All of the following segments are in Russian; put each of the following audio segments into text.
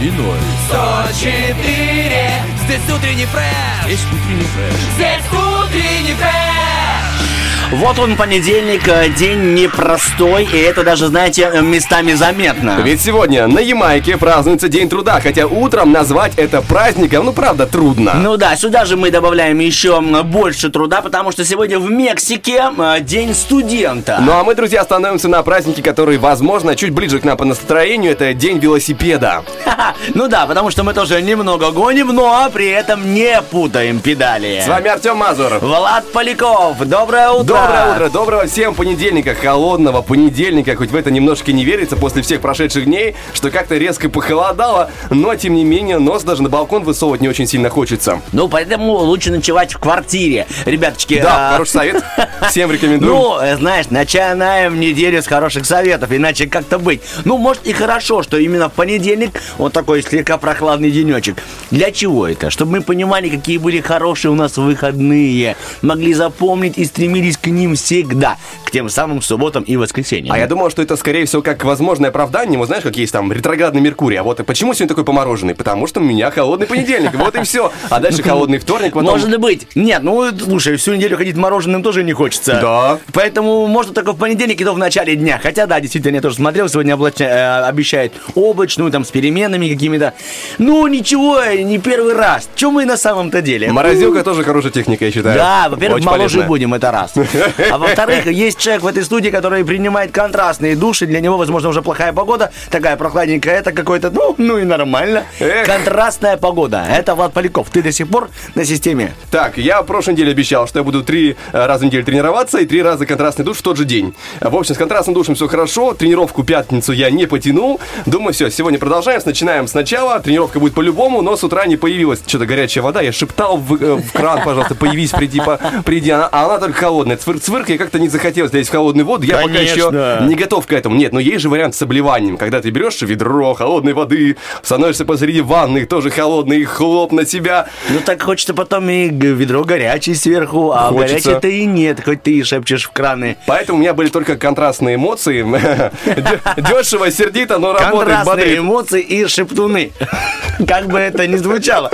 И ноль. 104 Здесь утренний фреш Есть утренний фреш. Здесь утренний фреш Вот он понедельник, э, день непростой, и это даже, знаете, э, местами заметно. Ведь сегодня на Ямайке празднуется День труда, хотя утром назвать это праздником, ну правда, трудно. Ну да, сюда же мы добавляем еще больше труда, потому что сегодня в Мексике День студента. Ну а мы, друзья, остановимся на празднике, который, возможно, чуть ближе к нам по настроению. Это День велосипеда. Ну да, потому что мы тоже немного гоним, но при этом не путаем педали. С вами Артем Мазур. Влад Поляков, доброе утро. Доброе утро, доброго всем понедельника, холодного понедельника, хоть в это немножко не верится после всех прошедших дней, что как-то резко похолодало, но тем не менее нос даже на балкон высовывать не очень сильно хочется. Ну, поэтому лучше ночевать в квартире. Ребяточки, Да, а, хороший совет, всем рекомендую. Ну, э, знаешь, начинаем неделю с хороших советов, иначе как-то быть. Ну, может и хорошо, что именно в понедельник вот такой слегка прохладный денечек. Для чего это? Чтобы мы понимали, какие были хорошие у нас выходные, могли запомнить и стремились к ним всегда, к тем самым субботам и воскресеньям. А я думал, что это, скорее всего, как возможное оправдание. Вот знаешь, как есть там ретроградный Меркурий. А вот и почему сегодня такой помороженный? Потому что у меня холодный понедельник. Вот и все. А дальше холодный вторник. Потом... Может быть. Нет, ну, слушай, всю неделю ходить мороженым тоже не хочется. Да. Поэтому можно только в понедельник и то в начале дня. Хотя, да, действительно, я тоже смотрел, сегодня облач- э, обещает облачную, там, с переменами какими-то. Ну, ничего, не первый раз. Чем мы на самом-то деле? Морозилка тоже хорошая техника, я считаю. Да, во-первых, моложе будем, это раз. А во-вторых, есть человек в этой студии, который принимает контрастные души. Для него, возможно, уже плохая погода, такая прохладненькая, это какой-то, ну, ну и нормально. Эх. Контрастная погода. Это Влад Поляков. Ты до сих пор на системе Так, я в прошлой неделе обещал, что я буду три э, раза в неделю тренироваться и три раза контрастный душ в тот же день. В общем, с контрастным душем все хорошо. Тренировку пятницу я не потянул. Думаю, все, сегодня продолжаем. Начинаем сначала. Тренировка будет по-любому, но с утра не появилась что-то горячая вода. Я шептал в, э, в кран, пожалуйста, появись, приди, по, приди. Она, а она только холодная. Цвырк-цвырк, и как-то не захотелось лезть в холодную воду. Я пока еще Конечно. не готов к этому. Нет, но есть же вариант с обливанием. Когда ты берешь ведро холодной воды, становишься посреди ванны, тоже холодный, и хлоп на себя. Ну так хочется потом и ведро горячее сверху, а Хочется. горячее-то и нет, хоть ты и шепчешь в краны. Поэтому у меня были только контрастные эмоции. Дешево, сердито, но работает, Контрастные эмоции и шептуны. Как бы это ни звучало.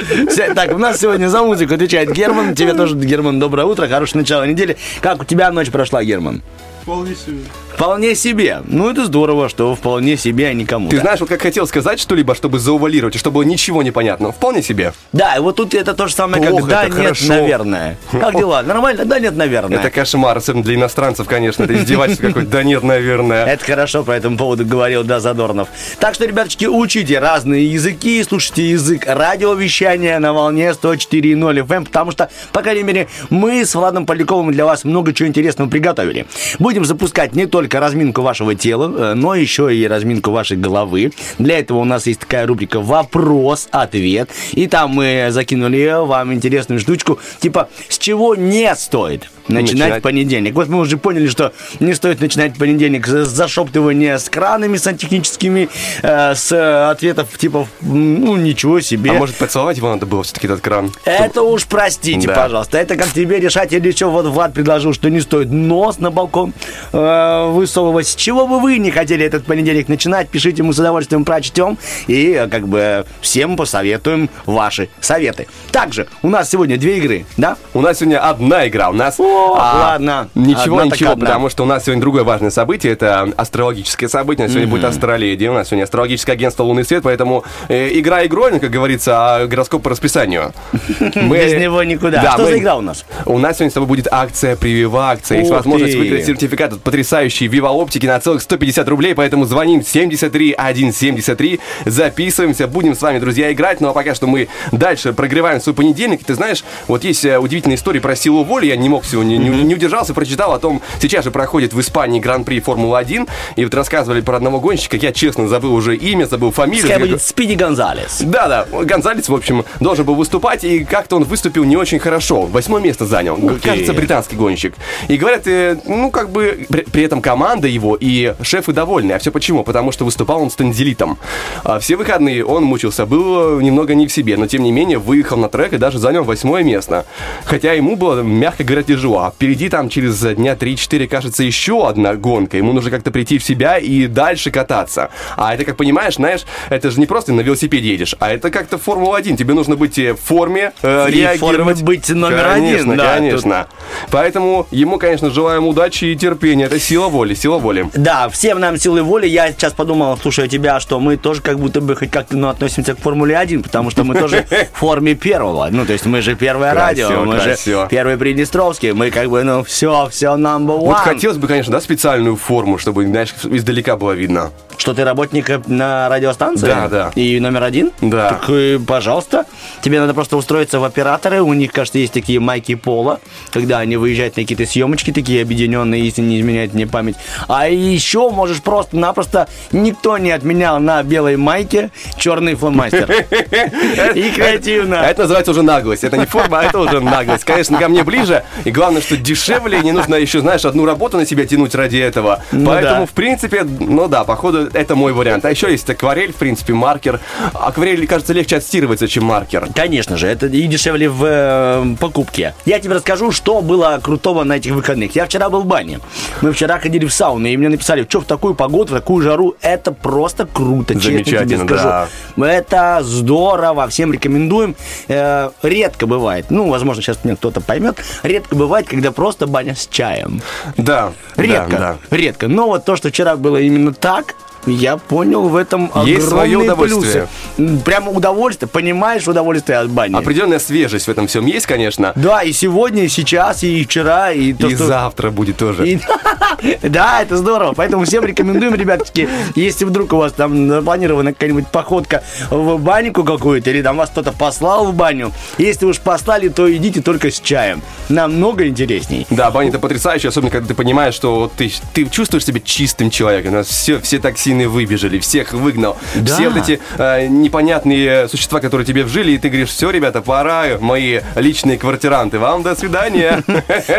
Так, у нас сегодня за музыку отвечает Герман. Тебе тоже, Герман, доброе утро, хорошее начало недели. Как у тебя ночь прошла, Герман? Вполне себе. Вполне себе. Ну, это здорово, что вполне себе, а не кому. Ты знаешь, вот как хотел сказать что-либо, чтобы заувалировать, и чтобы было ничего не понятно. Вполне себе. Да, и вот тут это то же самое, Плохо, как да, нет, хорошо. наверное. Как дела? Нормально? Да, нет, наверное. Это кошмар, особенно для иностранцев, конечно. Это издевательство какое-то. Да нет, наверное. Это хорошо, по этому поводу говорил, да, Задорнов. Так что, ребяточки, учите разные языки, слушайте язык радиовещания на волне 104.0 FM, потому что, по крайней мере, мы с Владом Поляковым для вас много чего интересного приготовили. Будем запускать не только разминку вашего тела, э, но еще и разминку вашей головы. Для этого у нас есть такая рубрика «Вопрос-ответ», и там мы закинули вам интересную штучку, типа «С чего не стоит начинать, Начинать. понедельник?» Вот мы уже поняли, что не стоит начинать понедельник с зашептывания с кранами сантехническими, э, с ответов типа «ну ничего себе». А может, поцеловать его надо было все-таки этот кран? Это уж простите, Да. пожалуйста. Это как тебе решать или что? Вот Влад предложил, что не стоит нос на балкон э, высовывать. С чего бы вы не хотели этот понедельник начинать? Пишите, мы с удовольствием прочтем и как бы всем посоветуем ваши советы. Также у нас сегодня две игры, да? У нас сегодня одна игра. У нас... О, а, ладно. Ничего, Одна ничего, одна. потому что у нас сегодня другое важное событие. Это астрологическое событие. У нас Сегодня будет астроледи. У нас сегодня астрологическое агентство «Лунный свет», поэтому э, игра игрой, как говорится, а гороскоп по расписанию. Мы- Без него никуда. Да, что мы- за игра у нас? У нас сегодня с тобой будет акция «Прививакция». Есть Ух возможность выиграть сертификат от потрясающей Viva оптики на целых 150 рублей, поэтому звоним 73 173, записываемся, будем с вами, друзья, играть. Ну а пока что мы дальше прогреваем свой понедельник. Ты знаешь, вот есть э, удивительная история про силу воли, я не мог всего не, не, не удержался, прочитал о том, сейчас же проходит в Испании Гран-при Формулы-1, и вот рассказывали про одного гонщика, я честно забыл уже имя, забыл фамилию. Пускай будет Спиди Гонзалес. Да-да, Гонзалес, в общем, должен был выступать, и как-то он выступил не очень хорошо. Восьмое место занял. Ты. Кажется, британский гонщик. И говорят, э, ну, как бы, при, при этом команда его и шефы довольны. А все почему? Потому что выступал он с танзелитом. А все выходные он мучился, был немного не в себе, но тем не менее выехал на трек и даже занял восьмое место. Хотя ему было, мягко говоря, тяжело. А впереди там через дня 3-4, кажется, еще одна гонка. Ему нужно как-то прийти в себя и дальше кататься. А это, как понимаешь, знаешь, это же не просто на велосипеде едешь, а это как-то Формула-1. Тебе нужно быть э, в форме, э, И реагировать. форме быть номер конечно, один, да, Конечно, Поэтому ему, конечно, желаем удачи и терпения. Это сила воли, сила воли. Да, всем нам силы воли. Я сейчас подумал, слушая тебя, что мы тоже как будто бы хоть как-то ну, относимся к Формуле 1, потому что мы тоже в форме первого. Ну, то есть мы же первое радио, мы же первый Приднестровский. Мы как бы, ну, все, все number one. Вот хотелось бы, конечно, да, специальную форму, чтобы, знаешь, издалека было видно. Что ты работник э, на радиостанции? Да, да. И номер один? Да. Так, э, пожалуйста. Тебе надо просто устроиться в операторы. У них, кажется, есть такие майки пола, когда они выезжают на какие-то съемочки, такие объединенные, если не изменяет мне память. А еще можешь просто-напросто, никто не отменял на белой майке черный фломастер. И креативно. Это называется уже наглость. Это не форма, а это уже наглость. Конечно, ко мне ближе. И главное, что дешевле. Не нужно еще, знаешь, одну работу на себя тянуть ради этого. Ну Поэтому, да. в принципе, ну да, походу, это мой вариант. А еще есть акварель, в принципе, маркер. Акварель, кажется, легче отстирывается, чем маркер. Конечно же, это и дешевле в э, покупке. Я тебе расскажу, что было крутого на этих выходных. Я вчера был в бане. Мы вчера ходили в сауну, и мне написали, что в такую погоду, в такую жару, это просто круто, честно тебе скажу. да. Это здорово, всем рекомендуем. Э, редко бывает, ну, возможно, сейчас меня кто-то поймет, редко бывает, когда просто баня с чаем. Да, Редко, да, да. редко. Но вот то, что вчера было именно так, я понял в этом Есть свое огромные удовольствие. плюсы. Прямо удовольствие, понимаешь удовольствие от бани. Определенная свежесть в этом всем есть, конечно. Да, и сегодня, и сейчас, и вчера, и то, И что... завтра будет тоже. И- Да, это здорово. Поэтому всем рекомендуем, ребятки, если вдруг у вас там запланирована какая-нибудь походка в баньку какую-то, или там вас кто-то послал в баню, если уж послали, то идите только с чаем. Намного интересней. Да, баня это потрясающе, особенно когда ты понимаешь, что ты, ты чувствуешь себя чистым человеком. У нас все, все токсины выбежали, всех выгнал. Да. Все вот эти э, непонятные существа, которые тебе вжили, и ты говоришь, все, ребята, пора, мои личные квартиранты, вам до свидания.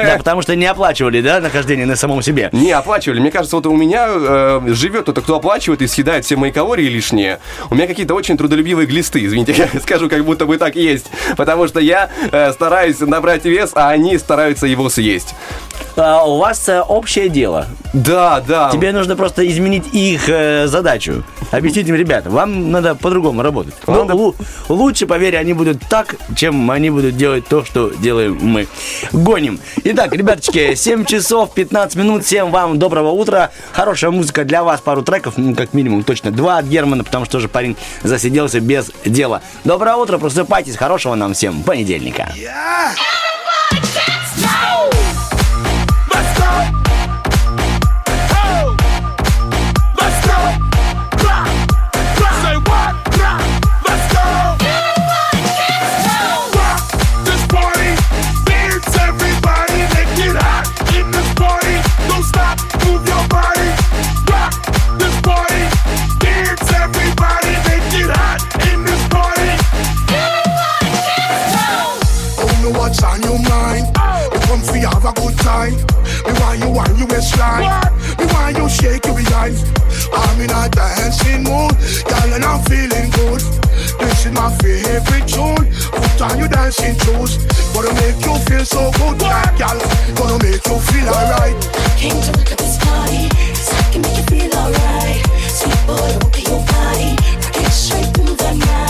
Да, потому что не оплачивали, да, нахождение на самом себе. Не оплачивали. Мне кажется, вот у меня э, живет кто-то, кто оплачивает и съедает все мои калории лишние. У меня какие-то очень трудолюбивые глисты, извините, я скажу, как будто бы так есть. Потому что я э, стараюсь набрать вес, а они стараются его съесть. А, у вас э, общее дело. Да, да. Тебе нужно просто изменить их э, задачу. Объяснить им, ребята, вам надо по-другому работать. Ну, Надо- лу- лучше, поверь, они будут так, чем они будут делать то, что делаем мы. Гоним. Итак, ребяточки, 7 часов 15 минут. Всем вам доброго утра. Хорошая музыка для вас. Пару треков, ну, как минимум, точно два от Германа, потому что же парень засиделся без дела. Доброе утро, просыпайтесь. Хорошего нам всем понедельника. Let's have a good time. Me want you want you waistline. Me want you shake your behind. I'm in a dancing mood, girl, and I'm feeling good. This is my favorite tune. Put on your dancing shoes. Gonna make you feel so good, girl. Gonna make you feel alright. Came to look at this party, 'cause I can make you feel alright. Sweet boy, at your body, rock it straight through the night.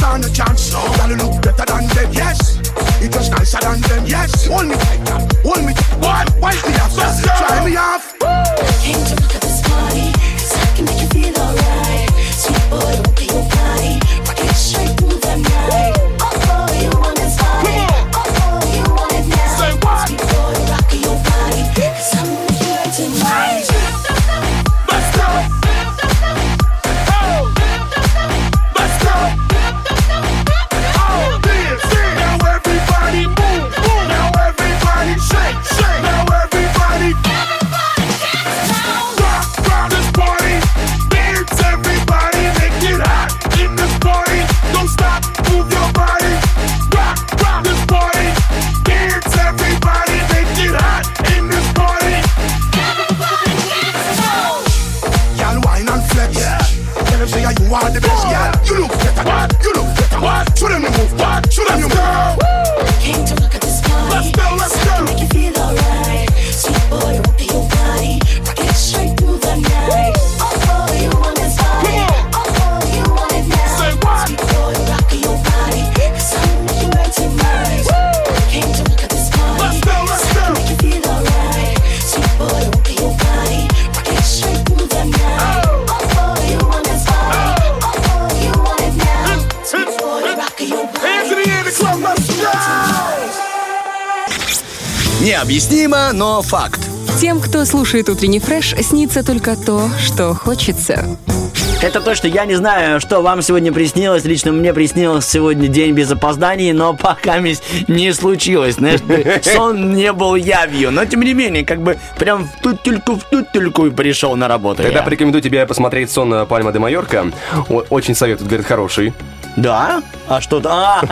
stand a chance. No. Gotta look better than them, yes. It was nicer than them, yes. Hold me tight, hold me tight. What? Wipe me off. Try me off. Came to look at this party, cause I can make you feel alright. Sweet boy, Но факт. Тем, кто слушает утренний фреш, снится только то, что хочется. Это точно. Я не знаю, что вам сегодня приснилось. Лично мне приснилось сегодня день без опозданий, но пока не случилось. Знаешь, сон не был явью. Но тем не менее, как бы прям в тутельку, в тутельку и пришел на работу. Тогда я. порекомендую тебе посмотреть сон э, Пальма де Майорка. Очень советуют, говорят, хороший. Да? А что-то... А,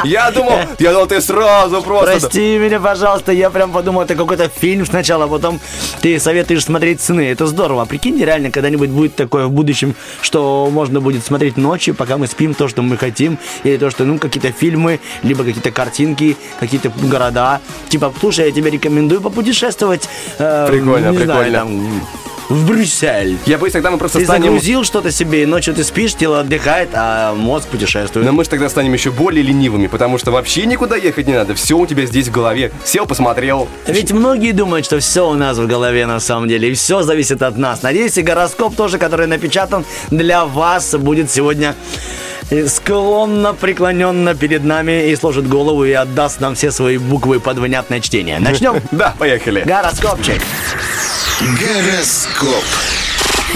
Я думал, я думал, ты сразу просто... прости меня, пожалуйста. Я прям подумал, это какой-то фильм сначала, а потом ты советуешь смотреть сны. Это здорово. Прикинь, реально, когда-нибудь будет такое в будущем, что можно будет смотреть ночью, пока мы спим то, что мы хотим, или то, что, ну, какие-то фильмы, либо какие-то картинки, какие-то города. Типа, слушай, я тебе рекомендую попутешествовать. э, Прикольно, знаю, прикольно. там, в Брюссель. Я боюсь, тогда мы просто Ты станем... загрузил что-то себе, и ночью ты спишь, тело отдыхает, а мозг путешествует. Но мы же тогда станем еще более ленивыми, потому что вообще никуда ехать не надо. Все у тебя здесь в голове. Сел, посмотрел. Ведь многие думают, что все у нас в голове на самом деле, и все зависит от нас. Надеюсь, и гороскоп тоже, который напечатан для вас, будет сегодня э, склонно, преклоненно перед нами и сложит голову и отдаст нам все свои буквы под внятное чтение. Начнем? Да, поехали. Гороскопчик. Гороскоп.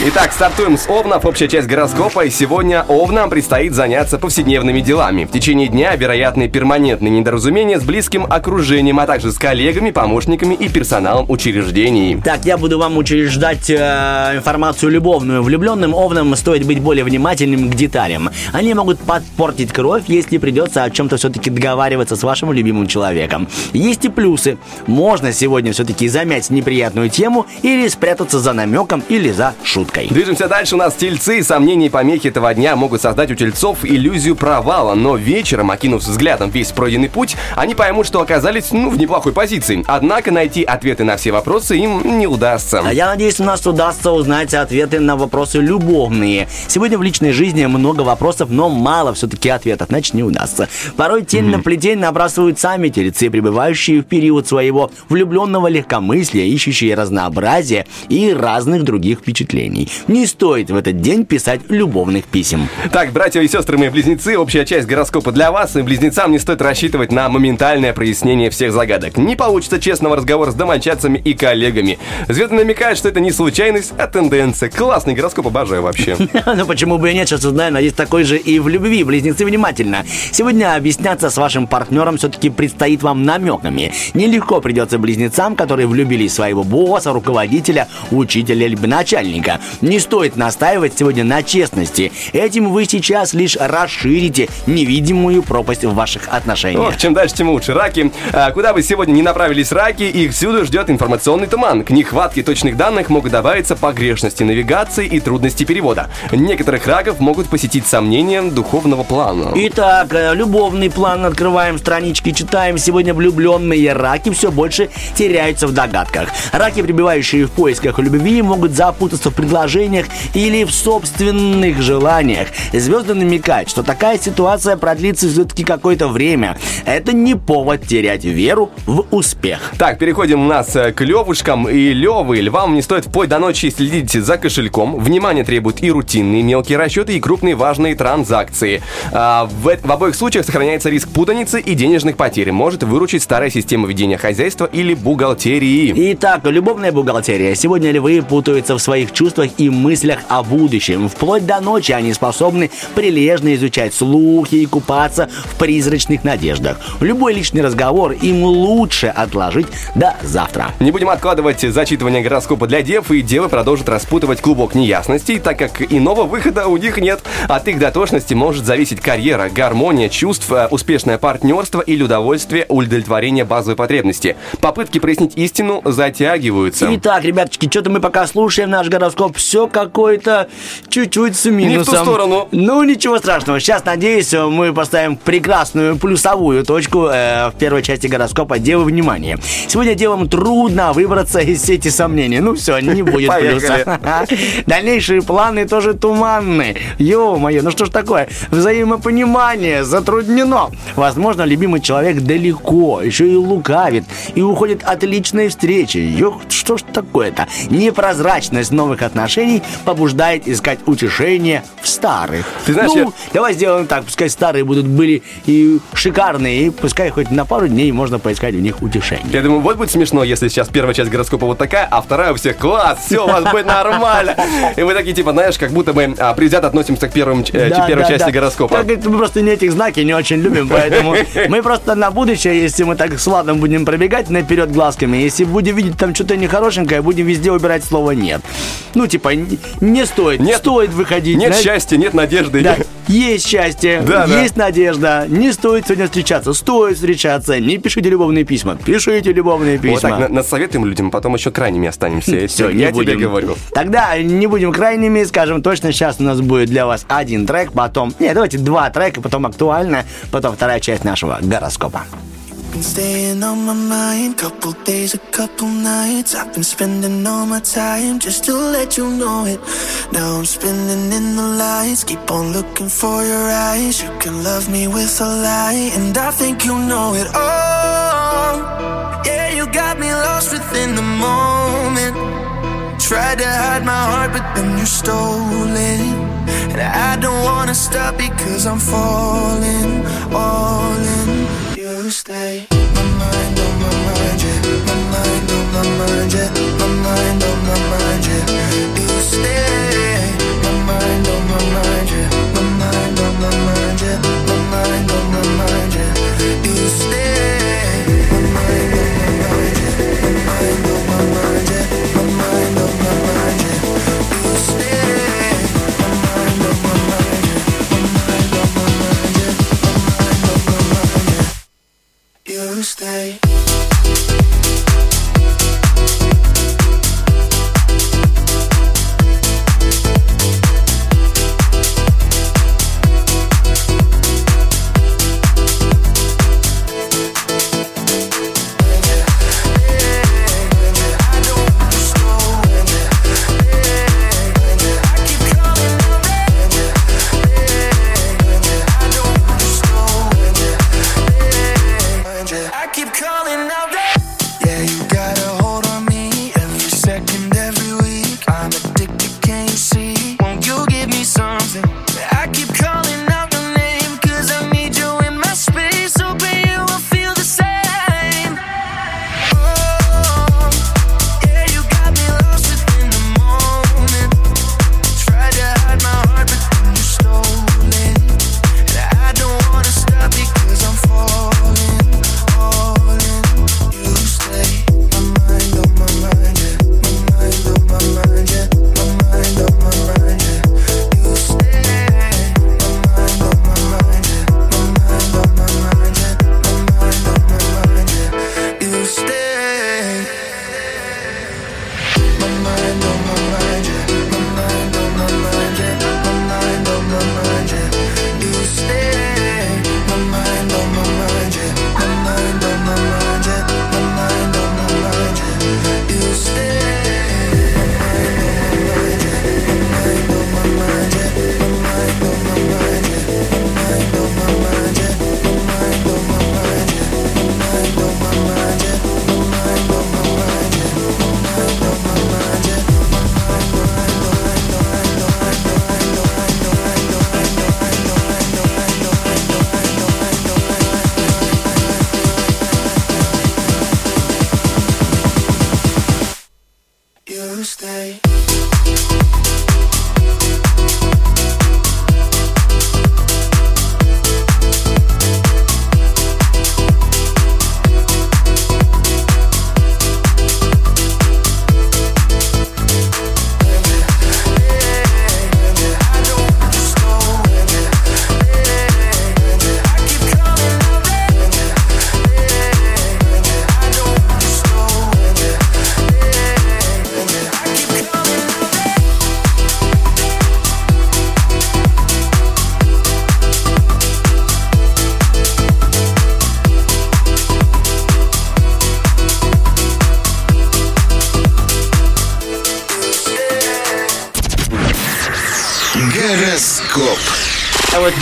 Итак, стартуем с Овнов. Общая часть гороскопа. И сегодня Овнам предстоит заняться повседневными делами. В течение дня вероятны перманентные недоразумения с близким окружением, а также с коллегами, помощниками и персоналом учреждений. Так, я буду вам учреждать э, информацию любовную. Влюбленным овнам стоит быть более внимательным к деталям. Они могут подпортить кровь, если придется о чем-то все-таки договариваться с вашим любимым человеком. Есть и плюсы. Можно сегодня все-таки замять неприятную тему или спрятаться за намеком или за шуткой. Движемся дальше. У нас тельцы. Сомнения и помехи этого дня могут создать у тельцов иллюзию провала. Но вечером, окинув взглядом весь пройденный путь, они поймут, что оказались ну, в неплохой позиции. Однако найти ответы на все вопросы им не удастся. А я надеюсь, у нас удастся узнать ответы на вопросы любовные. Сегодня в личной жизни много вопросов, но мало все-таки ответов, значит не удастся. Порой тень на плетень набрасывают сами тельцы, пребывающие в период своего влюбленного легкомыслия, ищущие разнообразие и разных других впечатлений. Не стоит в этот день писать любовных писем. Так, братья и сестры мои близнецы, общая часть гороскопа для вас. И близнецам не стоит рассчитывать на моментальное прояснение всех загадок. Не получится честного разговора с домочадцами и коллегами. Звезды намекают, что это не случайность, а тенденция. Классный гороскоп, обожаю вообще. Ну почему бы и нет, сейчас узнаем, надеюсь, такой же и в любви. Близнецы, внимательно. Сегодня объясняться с вашим партнером все-таки предстоит вам намеками. Нелегко придется близнецам, которые влюбились в своего босса, руководителя, учителя либо начальника. Не стоит настаивать сегодня на честности. Этим вы сейчас лишь расширите невидимую пропасть в ваших отношениях. Ох, чем дальше, тем лучше. Раки. А, куда бы сегодня не направились раки, их всюду ждет информационный туман. К нехватке точных данных могут добавиться погрешности навигации и трудности перевода. Некоторых раков могут посетить сомнения духовного плана. Итак, э, любовный план открываем странички, читаем. Сегодня влюбленные раки все больше теряются в догадках. Раки, пребывающие в поисках любви, могут запутаться в предложениях или в собственных желаниях. Звезды намекают, что такая ситуация продлится все-таки какое-то время. Это не повод терять веру в успех. Так, переходим у нас э, к левушкам и левы. Львам не стоит вплоть до ночи следить за кошельком. Внимание требуют и рутинные мелкие расчеты, и крупные важные транзакции. А, в, в обоих случаях сохраняется риск путаницы и денежных потерь. Может выручить старая система ведения хозяйства или бухгалтерии. Итак, любовная бухгалтерия. Сегодня львы путаются в своих чувствах и мыслях о будущем. Вплоть до ночи они способны прилежно изучать слухи и купаться в призрачных надеждах. Любой личный разговор им лучше отложить до завтра. Не будем откладывать зачитывание гороскопа для дев, и девы продолжат распутывать клубок неясностей, так как иного выхода у них нет. От их дотошности может зависеть карьера, гармония чувств, э, успешное партнерство или удовольствие удовлетворения базовой потребности. Попытки прояснить истину затягиваются. Итак, ребяточки, что-то мы пока слушаем наш гороскоп гороскоп все какое-то чуть-чуть с минусом. сторону. Ну, ничего страшного. Сейчас, надеюсь, мы поставим прекрасную плюсовую точку э, в первой части гороскопа «Девы, внимание». Сегодня девам трудно выбраться из сети сомнений. Ну все, не будет плюса. Дальнейшие планы тоже туманны. Ё-моё, ну что ж такое? Взаимопонимание затруднено. Возможно, любимый человек далеко, еще и лукавит, и уходит от личной встречи. Ё, что ж такое-то? Непрозрачность новых отношений побуждает искать утешение в старых. Ты знаешь, ну, я- давай сделаем так, пускай старые будут были и шикарные, и пускай хоть на пару дней можно поискать в них утешение. Я думаю, вот будет смешно, если сейчас первая часть гороскопа вот такая, а вторая у всех класс, все, у вас будет нормально. И мы такие, типа, знаешь, как будто мы а, предвзято относимся к первым, э, Да, первой да, части да. гороскопа. Так, это мы просто не этих знаки не очень любим, поэтому мы просто на будущее, если мы так с Владом будем пробегать наперед глазками, если будем видеть там что-то нехорошенькое, будем везде убирать слово «нет». Ну, типа, н- не стоит, Нет. стоит выходить. Нет знаешь, счастья, нет надежды. Да, есть счастье, Да, да. есть надежда. Не стоит сегодня встречаться, стоит встречаться. Не пишите любовные письма, пишите любовные письма. Вот так, на- насоветуем людям, потом еще крайними останемся. Все, не я будем. тебе говорю. Тогда не будем крайними, скажем точно, сейчас у нас будет для вас один трек, потом... Нет, давайте два трека, потом актуально, потом вторая часть нашего гороскопа. Been staying on my mind couple days a couple nights. I've been spending all my time just to let you know it. Now i'm spinning in the lights keep on looking for your eyes. You can love me with a lie and i think you know it all. Yeah you got me lost within the moment. Tried to hide my heart but then you stole it. And i don't wanna stop because i'm falling all in you stay my mind on my mind yeah. My mind on my mind yeah. My mind on my mind yeah. You stay Bye.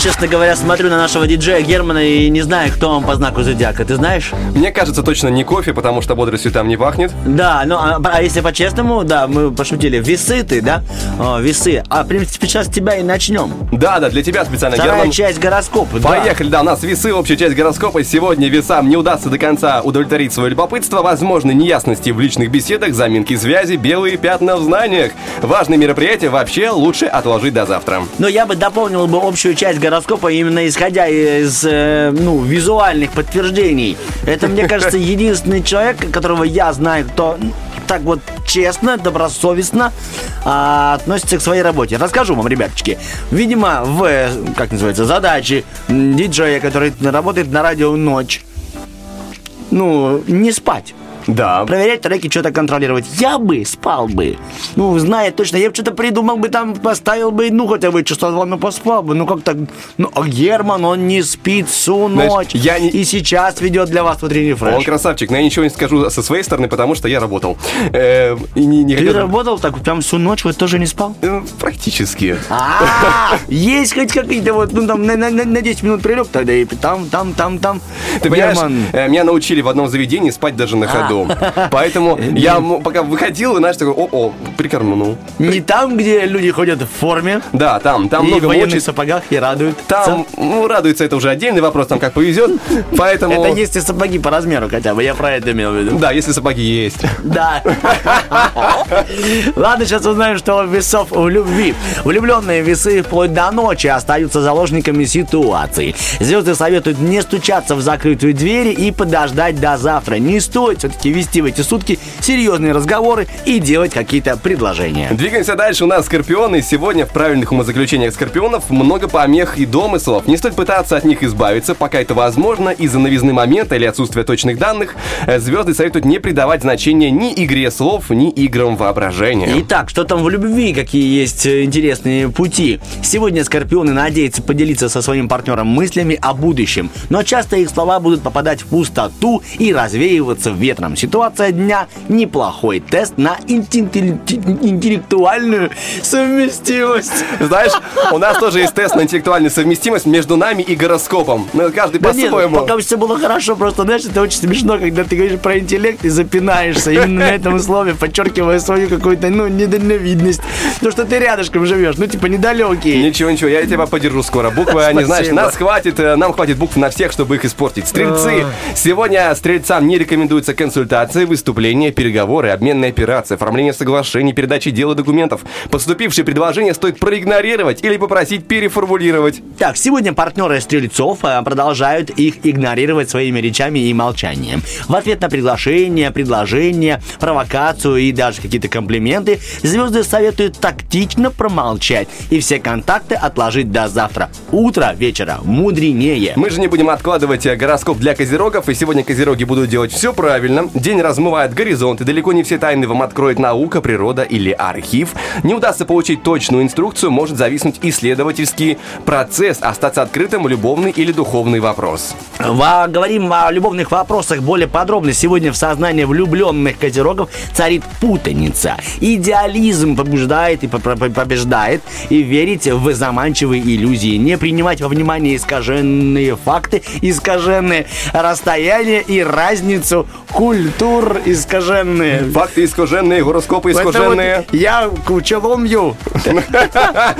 Честно говоря, смотрю на нашего диджея Германа и не знаю, кто он по знаку зодиака. Ты знаешь? Мне кажется, точно не кофе, потому что бодростью там не пахнет. Да, ну а, а если по-честному, да, мы пошутили. Весы ты, да? О, весы. А, принципе, сейчас тебя и начнем. Да, да, для тебя специально, Вторая Герман. часть гороскопа. да. Поехали, да, у нас весы, общая часть гороскопа. Сегодня весам не удастся до конца удовлетворить свое любопытство. Возможны неясности в личных беседах, заминки связи, белые пятна в знаниях. Важные мероприятия вообще лучше отложить до завтра. Но я бы дополнил бы общую часть гороскопа именно исходя из э, ну, визуальных подтверждений. Это, мне кажется, единственный человек, которого я знаю, кто так вот честно, добросовестно а, относится к своей работе. Расскажу вам, ребяточки. Видимо, в, как называется, задаче м, диджея, который работает на радио ночь, ну, не спать. Да. Проверять треки, что-то контролировать. Я бы спал бы. Ну, зная точно, я бы что-то придумал бы там, поставил бы, ну, хотя бы часа два, ну, поспал бы. Ну, как-то, ну, а Герман, он не спит всю Знаешь, ночь. я не- И сейчас ведет для вас утренний Он фреш. красавчик, но я ничего не скажу со своей стороны, потому что я работал. Э, и не, не Ты хотел- работал так прям всю ночь, вот тоже не спал? Э, Практически. А, есть хоть какие-то вот, ну, там, на, на- на 10 минут прилег, тогда и там, там, там, там. Ты понимаешь, Герман. э, меня научили в одном заведении спать даже на ходу. Поэтому я пока выходил, и знаешь, такой, о-о, прикорнул. Не там, где люди ходят в форме. Да, там, там в много мочи. сапогах и радуют. Там, ну, радуется это уже отдельный вопрос, там как повезет. Поэтому... Это если сапоги по размеру хотя бы, я про это имел в виду. Да, если сапоги есть. Да. Ладно, сейчас узнаем, что весов в любви. Влюбленные весы вплоть до ночи остаются заложниками ситуации. Звезды советуют не стучаться в закрытую дверь и подождать до завтра. Не стоит все-таки вести в эти сутки серьезные разговоры и делать какие-то предложения. Двигаемся дальше. У нас скорпионы. Сегодня в правильных умозаключениях скорпионов много помех и домыслов. Не стоит пытаться от них избавиться, пока это возможно. Из-за новизны момента или отсутствия точных данных э, звезды советуют не придавать значения ни игре слов, ни играм воображения. Итак, что там в любви, какие есть э, интересные пути? Сегодня скорпионы надеются поделиться со своим партнером мыслями о будущем, но часто их слова будут попадать в пустоту и развеиваться ветром. Ситуация дня – неплохой тест на интеллектуальную совместимость. Знаешь, у нас тоже есть тест на интеллектуальную совместимость между нами и гороскопом. Ну, каждый Да по-своему. пока все было хорошо, просто, знаешь, это очень смешно, когда ты говоришь про интеллект и запинаешься именно на этом слове, подчеркивая свою какую-то, ну, недальновидность. То, что ты рядышком живешь, ну, типа, недалекий. Ничего, ничего, я тебя поддержу скоро. Буквы, они, знаешь, нас хватит, э, нам хватит букв на всех, чтобы их испортить. Стрельцы. Сегодня стрельцам не рекомендуются консультации, выступления, переговоры, обменные операции, оформление соглашений, передачи дела документов. Поступившие предложения стоит проигнорировать или попросить переформулировать. Так, сегодня партнеры стрельцов э, продолжают их игнорировать своими речами и молчанием. В ответ на приглашение, предложение, провокацию и даже какие-то комплименты звезды советуют тактично промолчать и все контакты отложить до завтра. Утро вечера мудренее. Мы же не будем откладывать э, гороскоп для козерогов, и сегодня козероги будут делать все правильно. День размывает горизонт, и далеко не все тайны вам откроет наука, природа или архив. Не удастся получить точную инструкцию, может зависнуть исследовательский процесс, остаться открытым любовный или духовный вопрос. Во- говорим о любовных вопросах более подробно. Сегодня в сознании влюбленных козерогов царит путаница. Идеализм побуждает и по- по- побеждает, и верить в заманчивые иллюзии. Не принимать во внимание искаженные факты, искаженные расстояния и разницу культур искаженные. Факты искаженные, гороскопы искаженные. вот я кучеломью.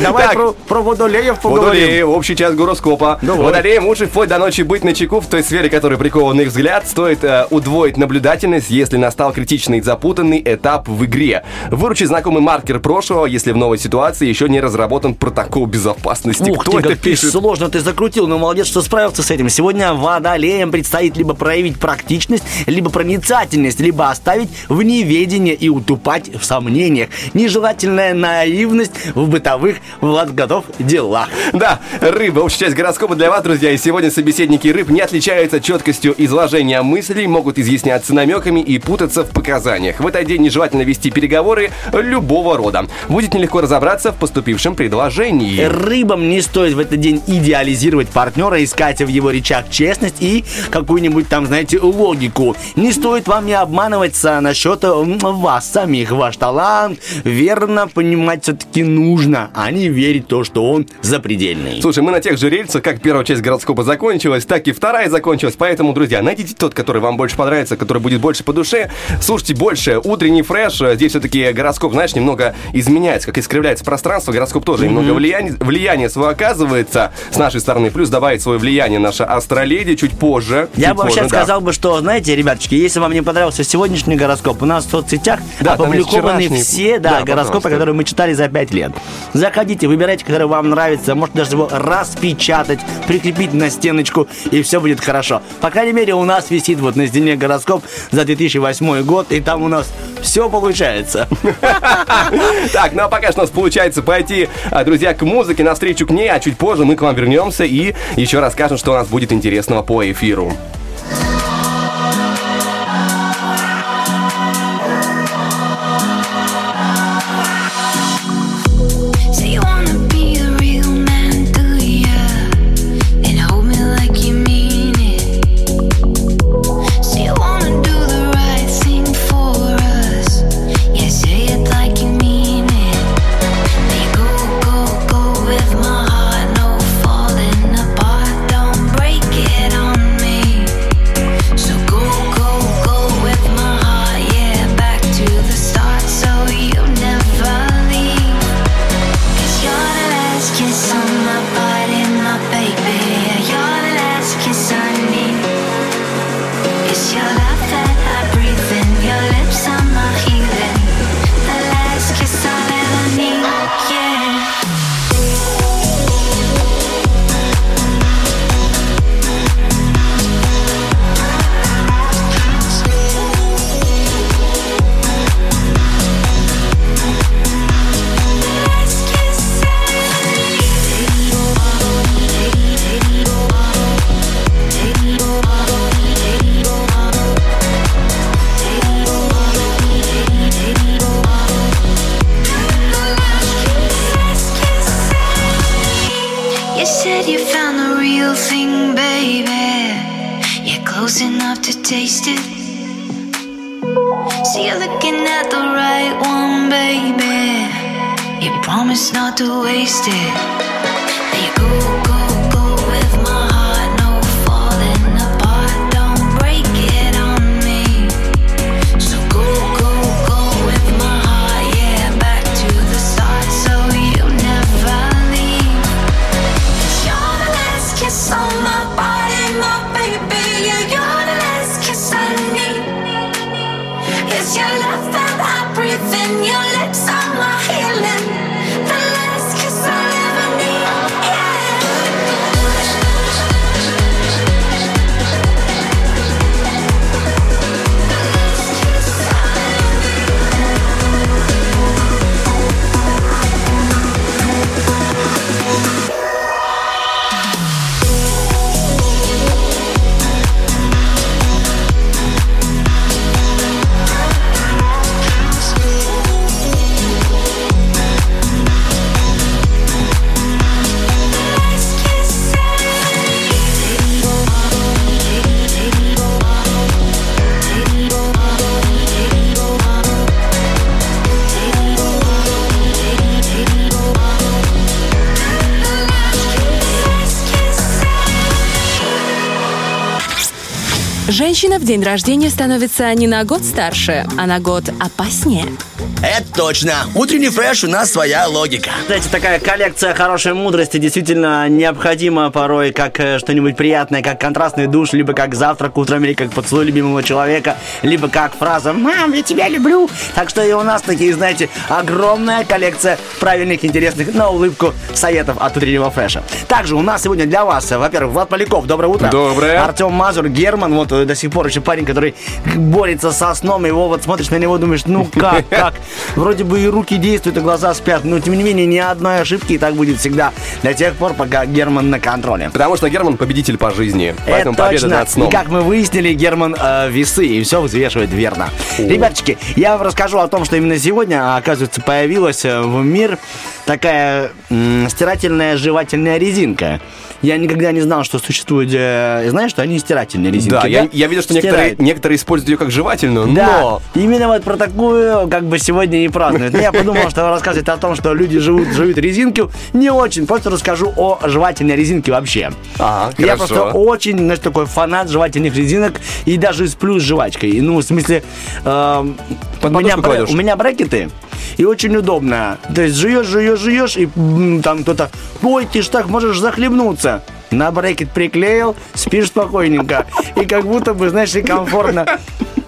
Давай Так. про, про водолеев поговорим. Водолеи, общая часть гороскопа. Давай. Водолеям лучше вплоть до ночи быть на чеку в той сфере, которой прикован их взгляд. Стоит э, удвоить наблюдательность, если настал критичный запутанный этап в игре. Выручи знакомый маркер прошлого, если в новой ситуации еще не разработан протокол безопасности. Ух Кто ты, это как пишет? сложно ты закрутил, но молодец, что справился с этим. Сегодня водолеям предстоит либо проявить практичность, либо проницательность, либо оставить в неведении и утупать в сомнениях. Нежелательная наивность в бытовых, Влад готов, делах. Да, рыба, общая часть гороскопа для вас, друзья. И сегодня собеседники рыб не отличаются четкостью изложения мыслей, могут изъясняться намеками и путаться в показаниях. В этот день нежелательно вести переговоры любого рода. Будет нелегко разобраться в поступившем предложении. Рыбам не стоит в этот день идеализировать партнера, искать в его речах честность и какую-нибудь там, знаете, логику. Не стоит стоит вам не обманываться насчет м, вас самих. Ваш талант верно понимать все-таки нужно, а не верить то, что он запредельный. Слушай, мы на тех же рельсах, как первая часть гороскопа закончилась, так и вторая закончилась. Поэтому, друзья, найдите тот, который вам больше понравится, который будет больше по душе. Слушайте больше. Утренний фреш. Здесь все-таки гороскоп, знаешь, немного изменяется, как искривляется пространство. Гороскоп тоже немного влияние, влияние свое оказывается с нашей стороны. Плюс добавит свое влияние наша астроледи чуть позже. Я Чуть бы вообще позже, да. сказал бы, что, знаете, ребяточки, если вам не понравился сегодняшний гороскоп, у нас в соцсетях Да, опубликованы все да, Да, гороскопы, которые мы читали за 5 лет. Заходите, выбирайте, который вам нравится, можете даже его распечатать, прикрепить на стеночку, и все будет хорошо. По крайней мере, у нас висит вот на стене гороскоп за 2008 год, и там у нас все получается. Так, ну а пока что у нас получается пойти, а, друзья, к музыке, навстречу к ней, а чуть позже мы к вам вернемся и еще расскажем, что у нас будет интересного по эфиру. В день рождения становится не на год старше, а на год опаснее. Это точно. Утренний фреш у нас своя логика. Знаете, такая коллекция хорошей мудрости действительно необходима порой как э, что-нибудь приятное, как контрастный душ, либо как завтрак утром, или как поцелуй любимого человека, либо как фраза «Мам, я тебя люблю». Так что и у нас такие, знаете, огромная коллекция правильных, интересных, на улыбку советов от утреннего фреша. Также у нас сегодня для вас, э, во-первых, Влад Поляков, доброе утро. Доброе. Артем Мазур, Герман, вот э, до сих пор еще парень, который борется со сном, его вот смотришь на него, думаешь, ну как, как? Вроде бы и руки действуют, и глаза спят, но тем не менее ни одной ошибки, и так будет всегда до тех пор, пока Герман на контроле. Потому что Герман победитель по жизни. Поэтому Это победа точно. над сном. И как мы выяснили, Герман э, весы и все взвешивает верно. Ребяточки, я вам расскажу о том, что именно сегодня, оказывается, появилась э, в мир такая м, стирательная жевательная резинка. Я никогда не знал, что существует, э, знаешь, что они стирательные резинки. Да, я, я видел, что некоторые, некоторые используют ее как жевательную, Да, но... именно вот про такую как бы сегодня и празднуют. Но я подумал, что рассказывать о том, что люди живут, жуют резинки, не очень. Просто расскажу о жевательной резинке вообще. Ага, Я хорошо. просто очень, знаешь, такой фанат жевательных резинок и даже сплю с жвачкой. Ну, в смысле, эм, Под у, меня, кладешь? у меня брекеты, и очень удобно. То есть жуешь, жуешь, жуешь, и там кто-то, ой, ты ж так можешь захлебнуться. На брекет приклеил, спишь спокойненько. И как будто бы, знаешь, и комфортно.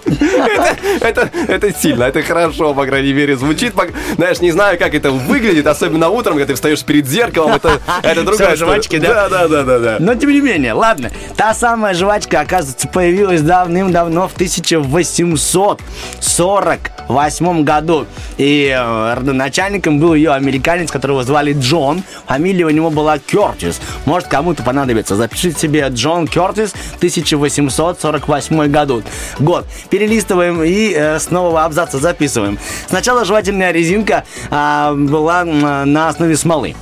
Это, это сильно, это хорошо, по крайней мере, звучит. Знаешь, не знаю, как это выглядит, особенно утром, когда ты встаешь перед зеркалом, это, это другая жвачки, да? Да, да, да, да, да. Но тем не менее, ладно. Та самая жвачка, оказывается, появилась давным-давно в 1848 году. И э, родоначальником был ее американец, которого звали Джон. Фамилия у него была Кертис. Может, кому-то понадобится. Запишите себе Джон Кертис, 1848 году. Год. Перелистываем и э, с абзаца записываем. Сначала жевательная резинка а, была на основе смолы.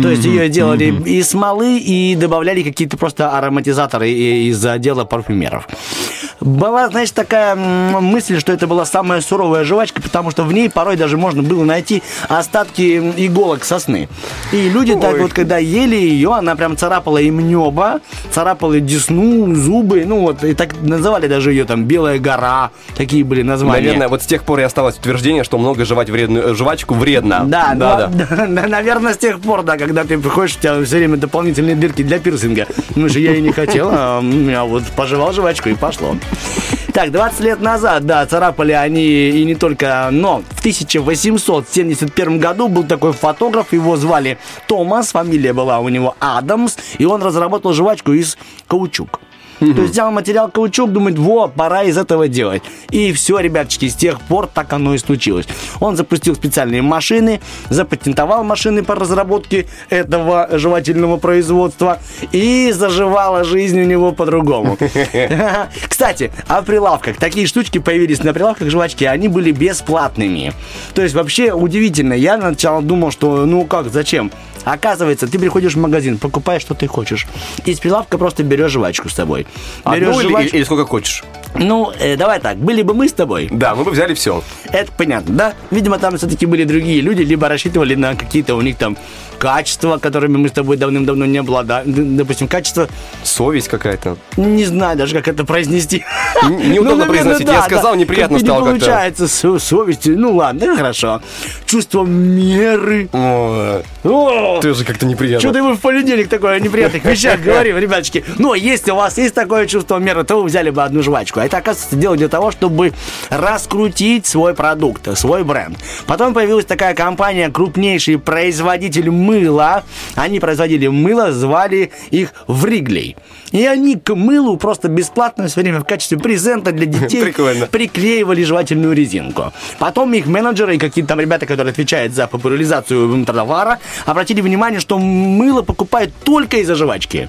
То есть ее делали из смолы и добавляли какие-то просто ароматизаторы из отдела парфюмеров. Была, знаешь, такая мысль, что это была самая суровая жвачка, потому что в ней порой даже можно было найти остатки иголок сосны. И люди так Ой. вот, когда ели ее, она прям царапала им небо, царапала десну, зубы, ну вот, и так называли даже ее там Белая гора, такие были названия. Наверное, вот с тех пор и осталось утверждение, что много жевать вредную э, жвачку вредно. Да, да, да. да, наверное, с тех пор, да, когда ты приходишь, у тебя все время дополнительные дырки для пирсинга. Ну же, я и не хотел, а я вот пожевал жвачку и пошло. Так, 20 лет назад, да, царапали они и не только, но в 1871 году был такой фотограф, его звали Томас, фамилия была у него Адамс, и он разработал жвачку из каучук. То есть взял материал каучук, думает, во, пора из этого делать. И все, ребяточки, с тех пор так оно и случилось. Он запустил специальные машины, запатентовал машины по разработке этого жевательного производства, и заживала жизнь у него по-другому. Кстати, о прилавках. Такие штучки появились на прилавках жвачки, они были бесплатными. То есть вообще удивительно. Я сначала думал, что ну как, зачем? Оказывается, ты приходишь в магазин, покупаешь, что ты хочешь. И с прилавка просто берешь жвачку с собой. Берешь Одну или, жвачку- или сколько хочешь? Ну, э, давай так, были бы мы с тобой, Да, мы бы взяли все. это понятно, да? Видимо, там все-таки были другие люди, либо рассчитывали на какие-то у них там качества, которыми мы с тобой давным-давно не обладаем. Допустим, качество, Совесть какая-то. не знаю даже, как это произнести. Н- неудобно Ну, произносить. Я сказал, неприятно стало не как-то. получается с совести. Ну ладно, хорошо. Чувство меры. О, Тоже как-то неприятно. что ты вы в понедельник такое о неприятных вещах говорим, ребяточки. Но если у вас есть такое чувство меры, то вы взяли бы одну жвачку. А это, оказывается, дело для того, чтобы раскрутить свой продукт, свой бренд. Потом появилась такая компания, крупнейший производитель мыла. Они производили мыло, звали их Вриглей. И они к мылу просто бесплатно все время в качестве презента для детей Прикольно. приклеивали жевательную резинку. Потом их менеджеры и какие-то там ребята, которые отвечают за популяризацию товара, обратили внимание, что мыло покупают только из-за жвачки.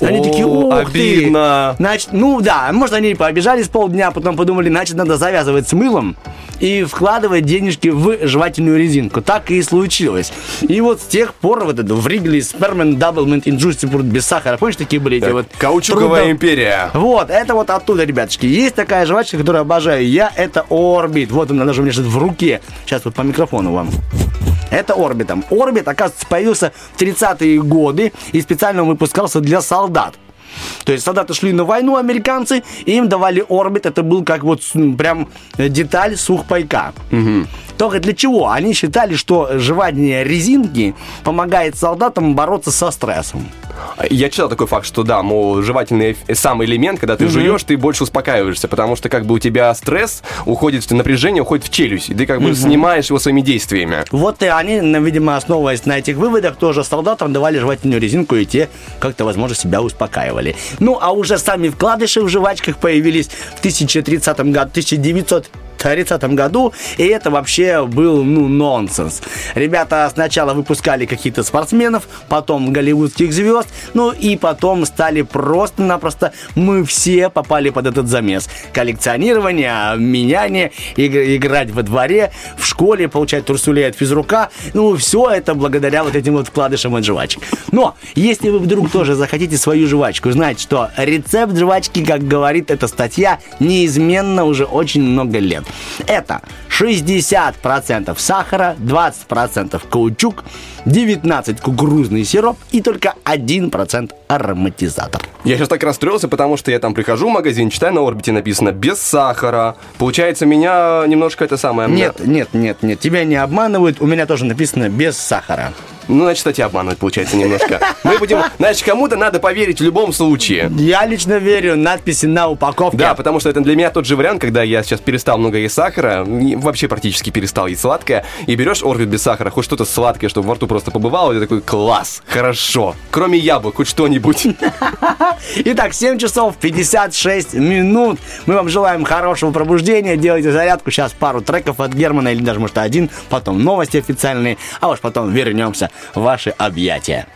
Они О, такие, ты. обидно. Значит, ну да, может, они пообижались полдня, потом подумали, значит, надо завязывать с мылом и вкладывать денежки в жевательную резинку. Так и случилось. И вот с тех пор вот это Wrigley, Spearmint, Doublemint, и Juicy, без сахара. Помнишь, такие были эти Так, вот... Каучуковая трудно- империя. вот, это вот оттуда, ребяточки. Есть такая жвачка, которую обожаю я, это Orbit. Вот она даже у меня сейчас в руке. Сейчас вот по микрофону вам. Это Orbit ом. Orbit, оказывается, появился в 30-е годы и специально выпускался для солдат. То есть солдаты шли на войну, американцы, и им давали Orbit. Это был как вот прям э, деталь сухпайка. Только для чего? Они считали, что жевание резинки помогает солдатам бороться со стрессом. Я читал такой факт, что да, мол, жевательный эф- сам элемент, когда ты жуешь, ты больше успокаиваешься, потому что как бы у тебя стресс уходит, в напряжение уходит в челюсть, и ты как бы снимаешь его своими действиями. Вот и они, видимо, основываясь на этих выводах, тоже солдатам давали жевательную резинку, и те как-то, возможно, себя успокаивали. Ну, а уже сами вкладыши в жвачках появились в 1030 году, 30 году, и это вообще был, ну, нонсенс. Ребята сначала выпускали каких-то спортсменов, потом голливудских звезд, ну и потом стали просто-напросто, мы все попали под этот замес. Коллекционирование, меняние, иг- играть во дворе, в школе, получать турсулей от физрука, ну, все это благодаря вот этим вот вкладышам от жвачек. Но, если вы вдруг тоже захотите свою жвачку, знайте, что рецепт жвачки, как говорит эта статья, неизменно уже очень много лет. Это 60% сахара, 20% каучук, 19% кукурузный сироп и только 1% ароматизатор. Я сейчас так расстроился, потому что я там прихожу в магазин, читаю на орбите написано без сахара. Получается, меня немножко это самое... Нет, нет, нет, нет, тебя не обманывают, у меня тоже написано без сахара. Ну, значит, кстати, обманывать получается немножко. Мы будем... Значит, кому-то надо поверить в любом случае. Я лично верю надписи на упаковке. Да, потому что это для меня тот же вариант, когда я сейчас перестал много есть сахара, вообще практически перестал есть сладкое, и берешь орбит без сахара, хоть что-то сладкое, чтобы во рту просто побывало, и ты такой, класс, хорошо. Кроме яблок, хоть что-нибудь. Итак, 7 часов 56 минут. Мы вам желаем хорошего пробуждения. Делайте зарядку. Сейчас пару треков от Германа или даже, может, один. Потом новости официальные. А уж потом вернемся ваши объятия.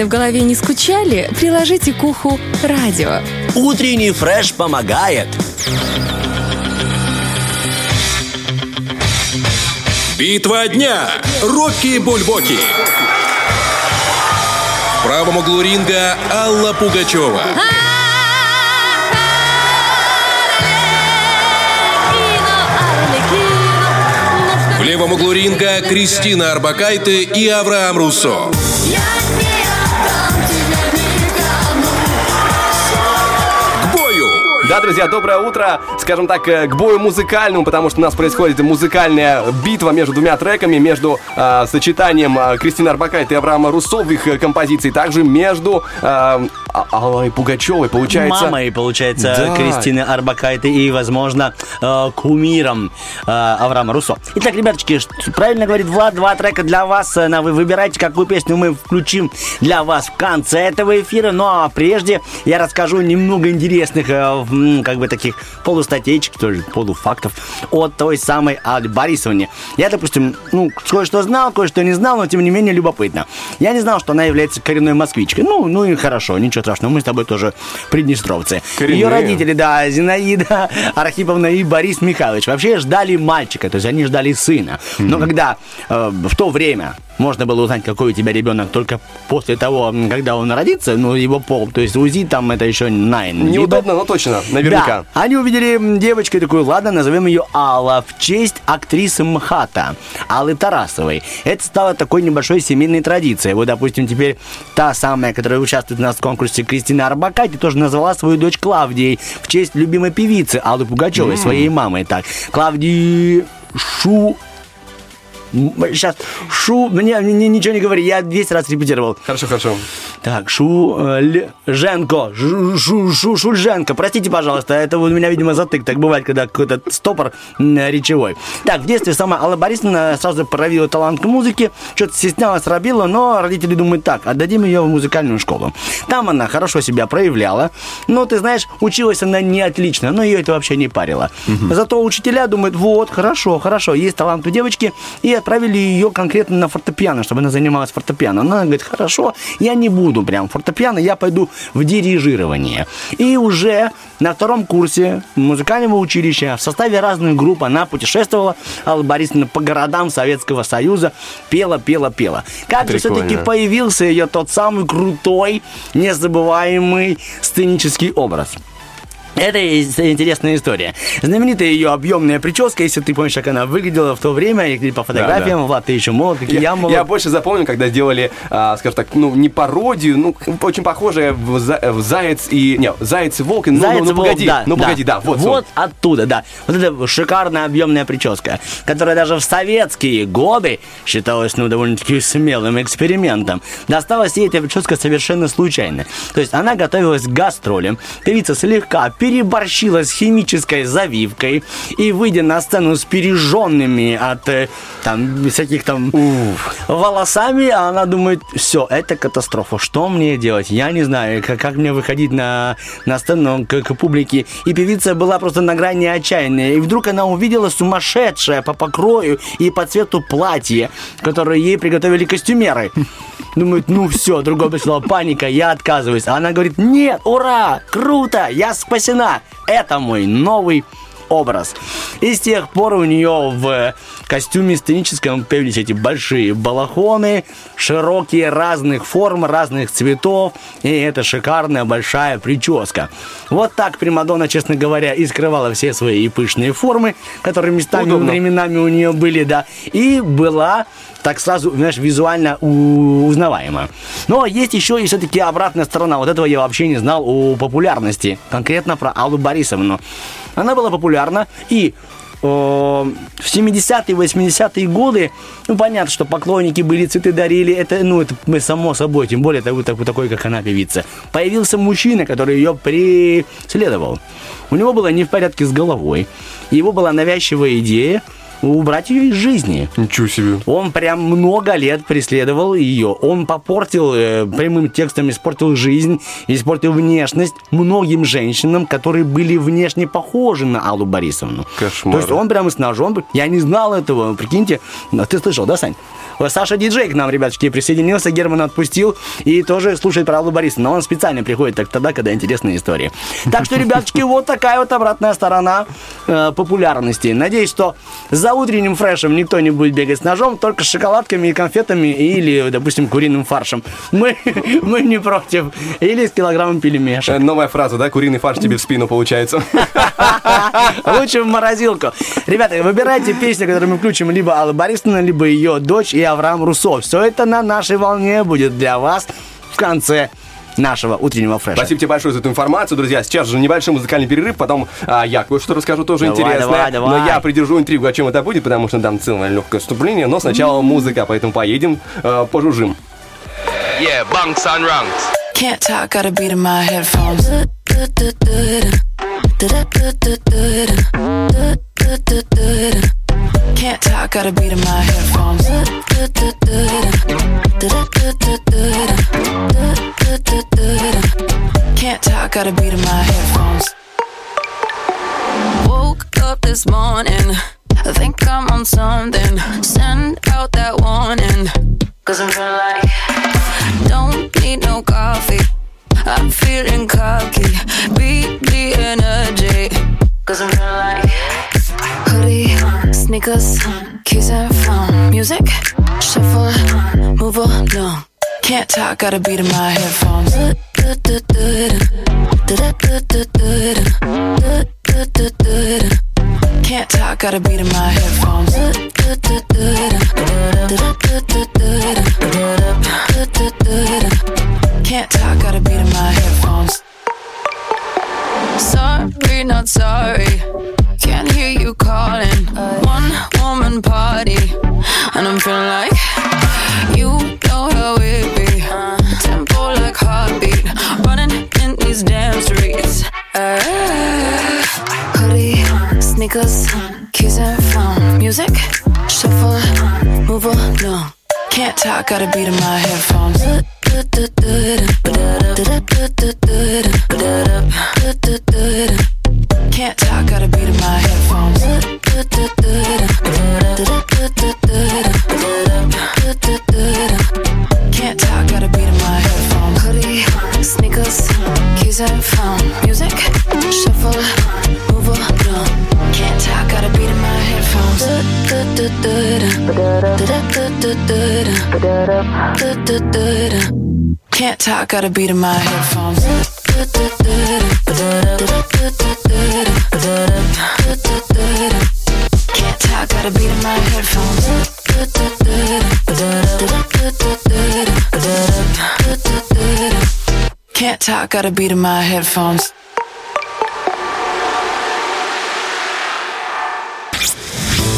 В голове не скучали, приложите к уху радио. Утренний фреш помогает. Битва дня. Рокки Бульбоки. В правом углу ринга Алла Пугачева. правом углу ринга Кристина Арбакайте и Авраам Руссо. К Да, друзья, доброе утро. Скажем так, э, к бою музыкальному, потому что у нас происходит музыкальная битва между двумя треками, между э, сочетанием э, Кристины Арбакайте и Авраама Руссо в их э, композиции, также между э, А- Аллой Пугачевой, получается. Мамой, получается, Да. Кристины Арбакайте и, возможно, э, кумиром э, Авраама Руссо. Итак, ребяточки, правильно говорит Влад, два трека для вас. Э, на- Вы выбирайте, какую песню мы включим для вас в конце этого эфира. Ну, а прежде я расскажу немного интересных, э, как бы таких полустатейчик, тоже полуфактов от той самой Али Борисовне. Я, допустим, ну, кое-что знал, кое-что не знал, но, тем не менее, любопытно. Я не знал, что она является коренной москвичкой. Ну, ну и хорошо, ничего страшного, мы с тобой тоже приднестровцы. Коренные. Ее родители, да, Зинаида Архиповна и Борис Михайлович, вообще ждали мальчика, то есть они ждали сына. Но когда э, в то время можно было узнать, какой у тебя ребенок только после того, когда он родится, ну, его пол, то есть УЗИ там это еще найн. Неудобно, но точно, наверняка. да. Они увидели девочку и такую, ладно, назовем ее Алла в честь актрисы МХАТа, Аллы Тарасовой. Это стало такой небольшой семейной традицией. Вот, допустим, теперь та самая, которая участвует у нас в конкурсе Кристина Арбакайте, тоже назвала свою дочь Клавдией в честь любимой певицы Аллы Пугачевой, своей мамы. Так, Клавдии Шу... Сейчас, Шу... Мне, мне ничего не говори, я 200 раз репетировал. Хорошо, хорошо. Так, Шу... э, Женко. Шу, шу, шу, Шульженко. Простите, пожалуйста, это у меня, видимо, затык. Так бывает, когда какой-то стопор речевой. Так, в детстве сама Алла Борисовна сразу проявила талант к музыке. Что-то стеснялась, робила, но родители думают так, отдадим ее в музыкальную школу. Там она хорошо себя проявляла. Но, ты знаешь, училась она не отлично, но ее это вообще не парило. Зато учителя думают, вот, хорошо, хорошо, есть талант у девочки, и отправили ее конкретно на фортепиано, чтобы она занималась фортепиано. Она говорит, хорошо, я не буду прям фортепиано, я пойду в дирижирование. И уже на втором курсе музыкального училища в составе разных групп она путешествовала, Алла Борисовна, по городам Советского Союза, пела, пела, пела. Как же все-таки появился ее тот самый крутой, незабываемый сценический образ. Это интересная история. Знаменитая ее объемная прическа, если ты помнишь, как она выглядела в то время, и по фотографиям, Влад, ты еще молод, как я, Я, молод. я больше запомнил, когда сделали, а, скажем так, ну, не пародию, ну, очень похожее в, За- в Заяц и... Не, Заяц и Волк, и- ну, Заяц ну, ну, волк, погоди, да, ну, погоди, да, вот. Вот оттуда, да. Вот эта шикарная объемная прическа, которая даже в советские годы считалась, ну, довольно-таки смелым экспериментом. Досталась ей эта прическа совершенно случайно. То есть она готовилась к гастролям. Певица слегка переборщила с химической завивкой и, выйдя на сцену с пережженными от э, там всяких там волосами, она думает, все, это катастрофа. Что мне делать? Я не знаю, как, как мне выходить на, на сцену к, к публике. И певица была просто на грани отчаяния. И вдруг она увидела сумасшедшее по покрою и по цвету платье, которое ей приготовили костюмеры. Думает, ну все, другой пришла паника, я отказываюсь. А она говорит, нет, ура, круто, я спасена. Это мой новый образ. И с тех пор у нее в костюме сценическом появились эти большие балахоны, широкие разных форм, разных цветов, и это шикарная большая прическа. Вот так Примадонна, честно говоря, и скрывала все свои пышные формы, которые местами, Удобно. временами у нее были, да, и была так сразу, знаешь, визуально узнаваема. Но есть еще и все-таки обратная сторона. Вот этого я вообще не знал о популярности. Конкретно про Аллу Борисовну. Она была популярна и э, в 70-е, 80-е годы, ну, понятно, что поклонники были, цветы дарили, это, ну, это мы само собой, тем более такой, такой, такой, как она, певица. Появился мужчина, который ее преследовал. У него было не в порядке с головой. Его была навязчивая идея убрать ее из жизни. Ничего себе. Он прям много лет преследовал ее. Он попортил, э, прямым текстом испортил жизнь, испортил внешность многим женщинам, которые были внешне похожи на Аллу Борисовну. Кошмар. То есть он прямо с ножом... Я не знал этого, прикиньте. Но Ты слышал, да, Сань? Саша Диджей к нам, ребяточки, присоединился, Герман отпустил и тоже слушает про Аллу Борисовну. Но он специально приходит так тогда, когда интересные истории. Так что, ребяточки, вот такая вот обратная сторона э, популярности. Надеюсь, что за за утренним фрешем никто не будет бегать с ножом, только с шоколадками и конфетами или, допустим, куриным фаршем. Мы, мы не против. Или с килограммом пельмешек. Э, Новая фраза, да? Куриный фарш тебе в спину получается. Лучше в морозилку. Ребята, выбирайте песню, которую мы включим либо Алла Борисовна, либо ее дочь и Авраам Русов. Все это на нашей волне будет для вас в конце нашего утреннего фреша. Спасибо тебе большое за эту информацию, друзья. Сейчас же небольшой музыкальный перерыв, потом а, я кое-что расскажу тоже Давай, интересное. давай, давай. Но я придержу интригу, о чем это будет, потому что там целое легкое вступление. Но сначала музыка, поэтому поедем, э, пожужжим. Yeah, bunks and ranks. Can't talk, got a beat in my headphones. Can't talk, got a beat in my headphones. Can't talk, got a beat in my headphones. Woke up this morning, I think I'm on something. Send out that warning, cause I'm feeling like don't need no coffee. I'm feeling cocky. Beat the energy. Cause I'm feeling like hoodie, sneakers, keys and phone. Music, shuffle, move along. Can't talk, got a beat in my headphones. Can't talk, got a beat in my headphones. Can't talk, got a beat in my headphones. Sorry, not sorry. Can't hear you calling. One woman party, and I'm feeling like you know how it be. Tempo like heartbeat, running in these damn streets. Uh, hoodie, sneakers, keys and phone. Music, shuffle, move along. Can't talk, got a beat in my headphones. Can't talk, gotta beat in my headphones. Can't talk, gotta beat in my headphones. Hoodie, sneakers, keys and phone. Music, shuffle, move along. Can't talk, gotta beat in my headphones. Da da da da da da da da da da da da can't talk, got a beat in my headphones. Can't talk, got a beat in my headphones. Can't talk, got a beat in my headphones.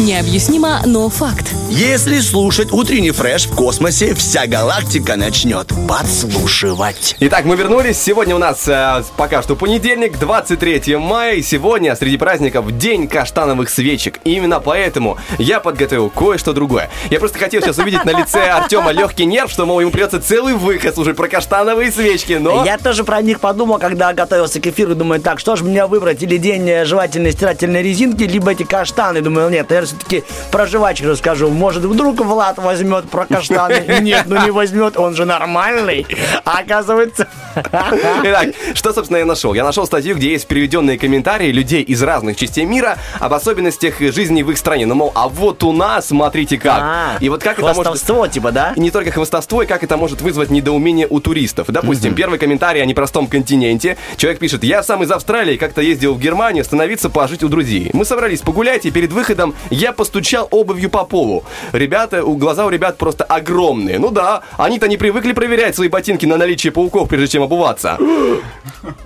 Необъяснимо, но факт. Если слушать утренний фреш в космосе, вся галактика начнет подслушивать. Итак, мы вернулись. Сегодня у нас э, пока что понедельник, 23 мая. И сегодня среди праздников День каштановых свечек. И именно поэтому я подготовил кое-что другое. Я просто хотел сейчас увидеть на лице Артема легкий нерв, что, мол, ему придется целый выход слушать про каштановые свечки. Но Я тоже про них подумал, когда готовился к эфиру. Думаю, так, что же мне выбрать? Или день э, жевательной стирательной резинки, либо эти каштаны. Думаю, нет, наверное, все-таки про жвачки расскажу. Может, вдруг Влад возьмет про каштаны? Нет, ну не возьмет, он же нормальный. А оказывается... Итак, что, собственно, я нашел? Я нашел статью, где есть переведенные комментарии людей из разных частей мира об особенностях жизни в их стране. Ну, мол, а вот у нас, смотрите как. А, и вот как это может... Хвастовство, типа, да? И не только хвостовство, и как это может вызвать недоумение у туристов. Допустим, первый комментарий о непростом континенте. Человек пишет, я сам из Австралии, как-то ездил в Германию остановиться пожить у друзей. Мы собрались погулять, и перед выходом я постучал обувью по полу. Ребята, у глаза у ребят просто огромные. Ну да, они-то не привыкли проверять свои ботинки на наличие пауков, прежде чем обуваться.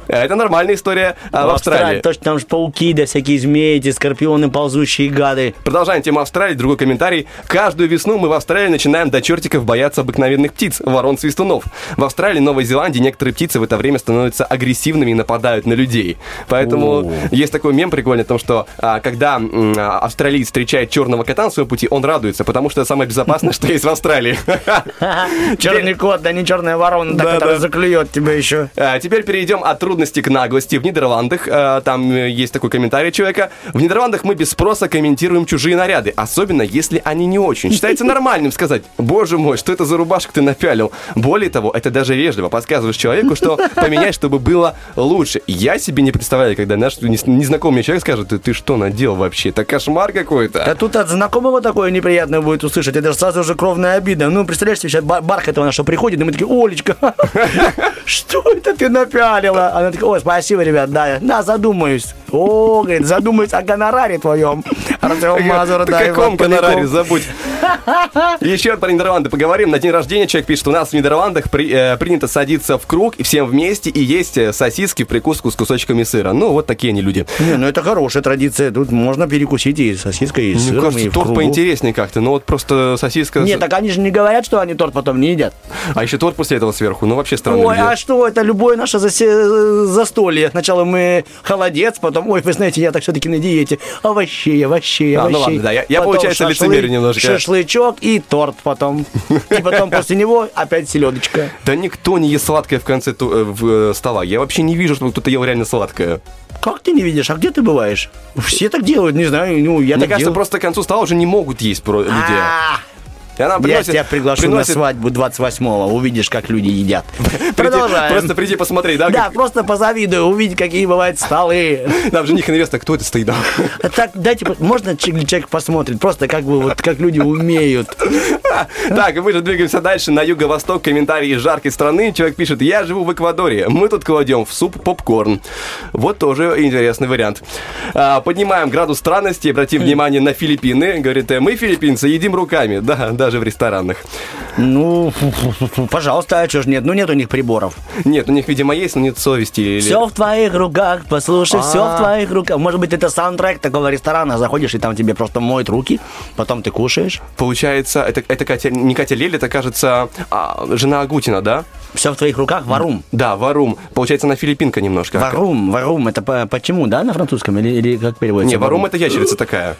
Это нормальная история а, в Австралии. Точно там же пауки, да всякие змеи, эти скорпионы, ползущие гады. Продолжаем тему Австралии. Другой комментарий. Каждую весну мы в Австралии начинаем до чертиков бояться обыкновенных птиц, ворон-свистунов. В Австралии Новой Зеландии некоторые птицы в это время становятся агрессивными и нападают на людей. Поэтому О. есть такой мем прикольный о том, что а, когда м, а, австралиец встречает черного кота на своем пути, он радуется, потому что это самое безопасное, что есть в Австралии. Черный кот, да не черная ворона, которая заклюет тебя еще. А, Теперь перейдем от трудности к наглости. В Нидерландах, э, там э, есть такой комментарий человека, в Нидерландах мы без спроса комментируем чужие наряды, особенно если они не очень. Считается нормальным сказать, боже мой, что это за рубашку ты напялил. Более того, это даже вежливо. Подсказываешь человеку, что поменять, чтобы было лучше. Я себе не представляю, когда наш незнакомый человек скажет, ты, что надел вообще? Это кошмар какой-то. Это? Да тут от знакомого такое неприятное будет услышать. Это же сразу же кровная обида. Ну, представляешь сейчас Бар- Бархатова наша приходит, и мы такие, Олечка, что это ты напялила? Она такая, ой, спасибо, ребят, да, да, задумаюсь. О, говорит, задумаюсь о гонораре твоем. Артем Мазур, да, каком гонораре, забудь. Еще про Нидерланды поговорим. На день рождения человек пишет, у нас в Нидерландах при- э, принято садиться в круг и всем вместе и есть э, сосиски в прикуску с кусочками сыра. Ну, вот такие они люди. Не, ну это хорошая традиция. Тут можно перекусить и сосиской, и Мне сыром, и кажется, в торт кругу. поинтереснее как-то. Ну, вот просто сосиска... с- Нет, так они же не говорят, что они торт потом не едят. А еще торт после этого сверху. Ну, вообще странно. Ой, а что, это любое наше засе- застолье. Сначала мы холодец, потом, ой, вы знаете, я так все-таки на диете. Овощей, овощей, А, ну овощей. ладно, да, я- я, Потом получается, шашлык, лицемерю немножко. Шашлычок и торт потом. И потом после него опять селедочка. Да никто не ест сладкое в конце э, э, стола. Я вообще не вижу, чтобы кто-то ел реально сладкое. Как ты не видишь? А где ты бываешь? Все так делают, не знаю, ну, я так кажется, просто к концу стола уже не могут есть про люди. А, И она Я приносит- тебя приглашу приносит- на свадьбу 28-го, увидишь, как люди едят. Продолжаем. Просто приди посмотри, да? Да, просто позавидую, увидеть, какие бывают столы. Там жених и невеста, кто это стоит? да? Так, дайте, можно человек посмотрит, просто как бы вот, как люди умеют. Так, мы же двигаемся дальше на юго-восток. Комментарий из жаркой страны. Человек пишет, я живу в Эквадоре. Мы тут кладем в суп попкорн. Вот тоже интересный вариант. А, Поднимаем градус странности. Обратим внимание на Филиппины. Говорит, «Э, мы, филиппинцы, едим руками. Да, даже в ресторанах. Ну, пожалуйста, а что ж нет? Ну, нет у них приборов. Нет, у них, видимо, есть, но нет совести. или- Все в твоих руках, послушай, все А. в твоих руках. Может быть, это саундтрек такого ресторана. Заходишь, и там тебе просто моют руки, потом ты кушаешь. Получается, это, это Катя, не Катя Лель, это, кажется, а, жена Агутина, да? Все в твоих руках, варум. Да, Варум. Получается, она филиппинка немножко. Варум, варум, это по- почему, да, на французском? Или, или как переводится? Не, Варум это ящерица такая.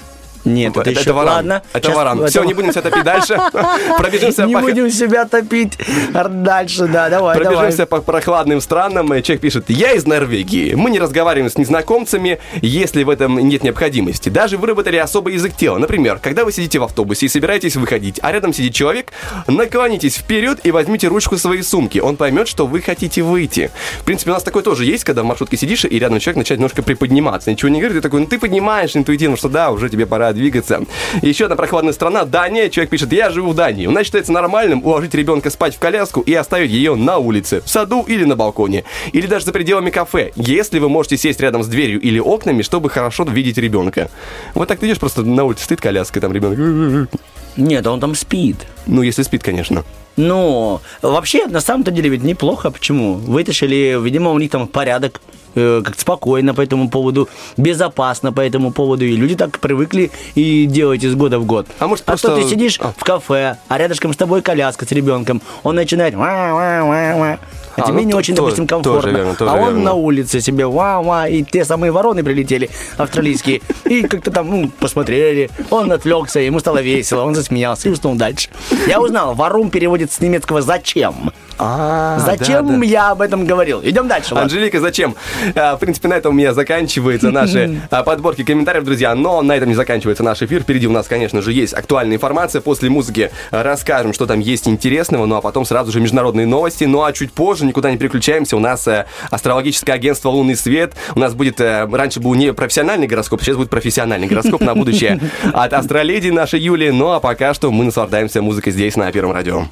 Нет, это, еще варан. ладно. Это Щас- варан. это Все, не будем себя топить дальше. Пробежимся Не по... будем себя топить дальше, да, давай, давай. Пробежимся по прохладным странам. Человек пишет, я из Норвегии. Мы не разговариваем с незнакомцами, если в этом нет необходимости. Даже выработали особый язык тела. Например, когда вы сидите в автобусе и собираетесь выходить, а рядом сидит человек, наклонитесь вперед и возьмите ручку своей сумки. Он поймет, что вы хотите выйти. В принципе, у нас такое тоже есть, когда в маршрутке сидишь, и рядом человек начинает немножко приподниматься. Ничего не говорит, ты такой, ну ты поднимаешь интуитивно, что да, уже тебе пора двигаться. Еще одна прохладная страна, Дания. Человек пишет, я живу в Дании. У нас считается нормальным уложить ребенка спать в коляску и оставить ее на улице, в саду или на балконе. Или даже за пределами кафе, если вы можете сесть рядом с дверью или окнами, чтобы хорошо видеть ребенка. Вот так ты идешь просто на улице, стоит коляска, там ребенок. Нет, он там спит. Ну, если спит, конечно. Но вообще, на самом-то деле, ведь неплохо. Почему? Вытащили, видимо, у них там порядок, э, как спокойно по этому поводу, безопасно по этому поводу. И люди так привыкли и делать из года в год. А может, а просто- то ты сидишь А. в кафе, а рядышком с тобой коляска с ребенком. Он начинает. А, А, тебе ну, не то- очень, то- допустим, тоже комфортно. верно, тоже а он верно. на улице себе ва-ва, и те самые вороны прилетели, австралийские, и как-то там, ну, посмотрели, он отвлекся, ему стало весело, он засмеялся и уснул дальше. Я узнал, варум переводится с немецкого «зачем». А, Зачем я об этом говорил? Идем дальше. ладно. Анжелика, зачем? А, В принципе, на этом у меня заканчиваются наши а, подборки комментариев, друзья. Но на этом не заканчивается наш эфир. Впереди у нас, конечно же, есть актуальная информация. После музыки а, расскажем, что там есть интересного. Ну а потом сразу же международные новости. Ну а чуть позже, никуда не переключаемся, у нас э, астрологическое агентство «Лунный свет». У нас будет, э, раньше был не профессиональный гороскоп, сейчас будет профессиональный гороскоп на будущее от астроледи нашей Юли. Ну а пока что мы наслаждаемся музыкой здесь, на Первом радио.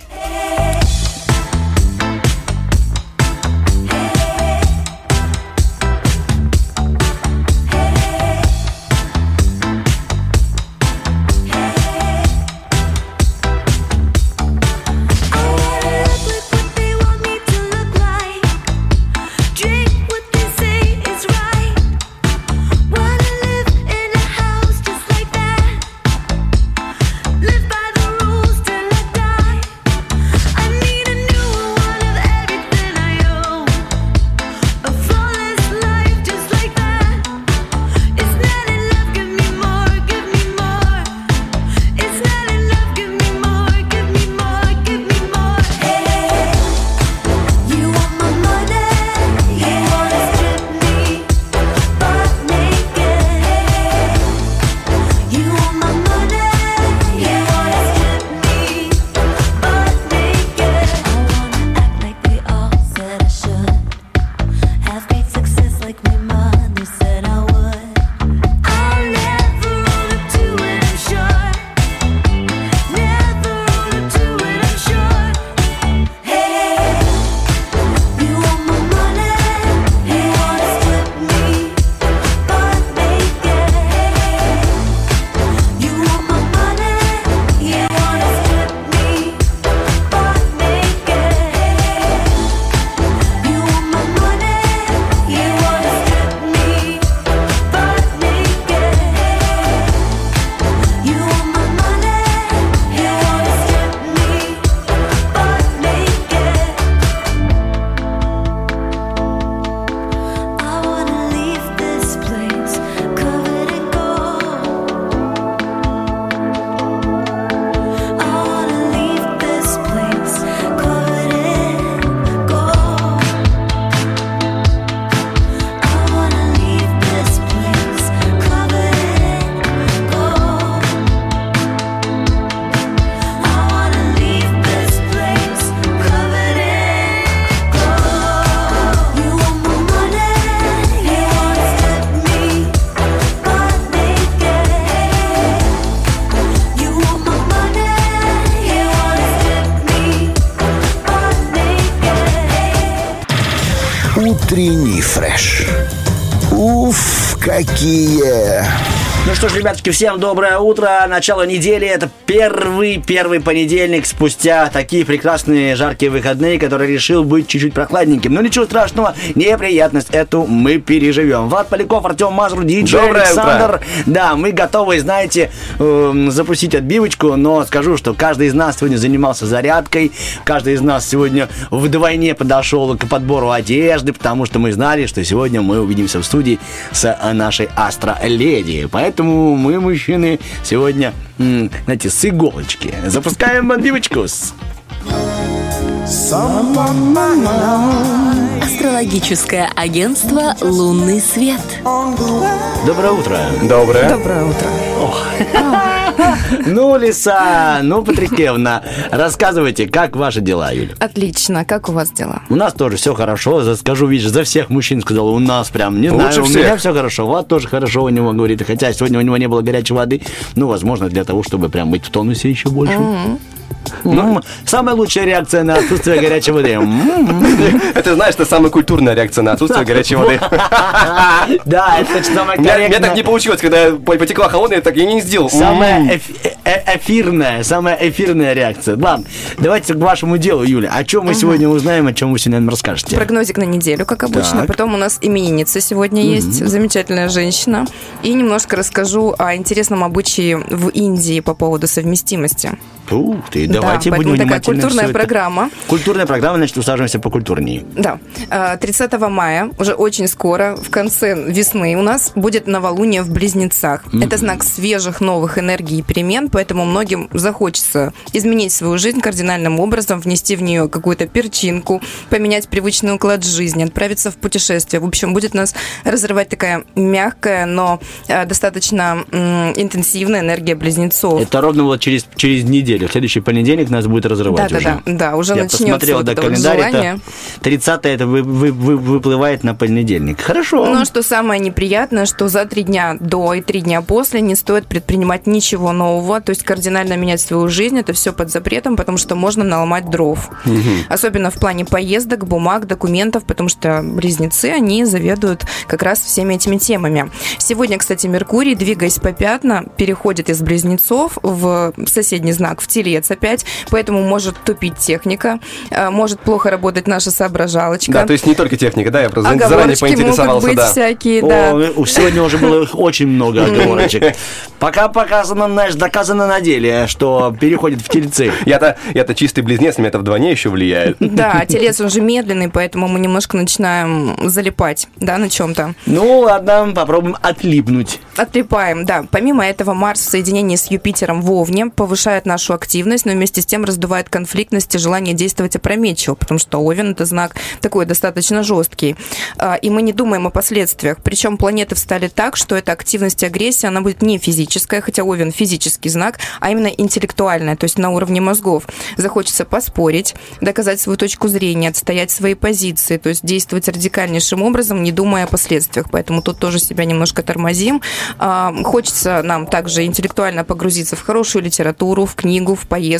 Уф, какие! Ребятки, всем доброе утро. Начало недели. Это первый, первый понедельник спустя такие прекрасные жаркие выходные, который решил быть чуть-чуть прохладненьким. Но ничего страшного, неприятность эту мы переживем. Влад Поляков, Артем Мазур, диджей Доброе Александр. Да, мы готовы, знаете, эм, запустить отбивочку, но скажу, что каждый из нас сегодня занимался зарядкой, каждый из нас сегодня вдвойне подошел к подбору одежды, потому что мы знали, что сегодня мы увидимся в студии с э, нашей Астро-леди. Поэтому мы, мужчины, сегодня, знаете, с иголочки. Запускаем отбивочку. Астрологическое агентство «Лунный свет». Доброе утро. Доброе. Доброе утро. Ну, Лиса, ну, Патрикевна, рассказывайте, как ваши дела, Юля? Отлично. Как у вас дела? У нас тоже все хорошо. Скажу, видишь, за всех мужчин сказал, у нас прям, не знаю, Лучше у всех. меня все хорошо. Влад тоже хорошо у него говорит. Хотя сегодня у него не было горячей воды. Ну, возможно, для того, чтобы прям быть в тонусе еще больше. Ну, самая лучшая реакция на отсутствие горячей воды. М. Это, знаешь, это самая культурная реакция на отсутствие горячей воды. Да, это самое У меня, так не получилось, когда по- потекла холодная, так я не сделал. Самая М. эф- э- эфирная, самая эфирная реакция. Ладно, давайте к вашему делу, Юля. О чем мы сегодня узнаем, о чем вы сегодня нам расскажете? Прогнозик на неделю, как обычно. Потом у нас именинница сегодня есть, замечательная женщина. И немножко расскажу о интересном обычае в Индии по поводу совместимости. Ух ты, Да, давайте будем такая внимательно культурная программа. Культурная программа, значит, усаживаемся покультурнее. Да, Э, 30 мая, уже очень скоро, в конце весны у нас будет новолуние в Близнецах. Это знак свежих новых энергий и перемен, поэтому многим захочется изменить свою жизнь кардинальным образом, внести в нее какую-то перчинку, поменять привычный уклад жизни, отправиться в путешествие. В общем, будет нас разрывать такая мягкая, но э, достаточно интенсивная энергия Близнецов. Это ровно вот через, через неделю. В следующий понедельник нас будет разрывать Да, уже. да, да, да, уже Я начнется посмотрел, вот да, это вот календарь, желание. это 30 это вы, вы- вы- выплывает на понедельник. Хорошо. Ну, а что самое неприятное, что за три дня до и три дня после не стоит предпринимать ничего нового, то есть кардинально менять свою жизнь, это все под запретом, потому что можно наломать дров. Особенно в плане поездок, бумаг, документов, потому что близнецы, они заведуют как раз всеми этими темами. Сегодня, кстати, Меркурий, двигаясь по пятна, переходит из близнецов в соседний знак, в телец опять, поэтому может тупить техника, э, может плохо работать наша соображалочка. Да, то есть не только техника, да, я просто заранее Оговорочки могут поинтересовался, быть да. всякие, О, да. у- сегодня уже было очень много оговорочек. Пока показано, знаешь, доказано на деле, что переходит в тельцы. Я-то, я-то чистый близнец, на меня это вдвойне еще влияет. Да, телец он же медленный, поэтому мы немножко начинаем залипать, да, на чем-то. Ну, ладно, попробуем отлипнуть. Отлипаем, да. Помимо этого, Марс в соединении с Юпитером в Овне повышает нашу активность, но вместе с тем раздувает конфликтность и желание действовать опрометчиво, потому что Овен – это знак такой достаточно жесткий. А, И мы не думаем о последствиях. Причем планеты встали так, что эта активность и агрессия, она будет не физическая, хотя Овен – физический знак, а именно интеллектуальная, то есть на уровне мозгов. Захочется поспорить, доказать свою точку зрения, отстоять свои позиции, то есть действовать радикальнейшим образом, не думая о последствиях. Поэтому тут тоже себя немножко тормозим. А, Хочется нам также интеллектуально погрузиться в хорошую литературу, в книгу, в поездку,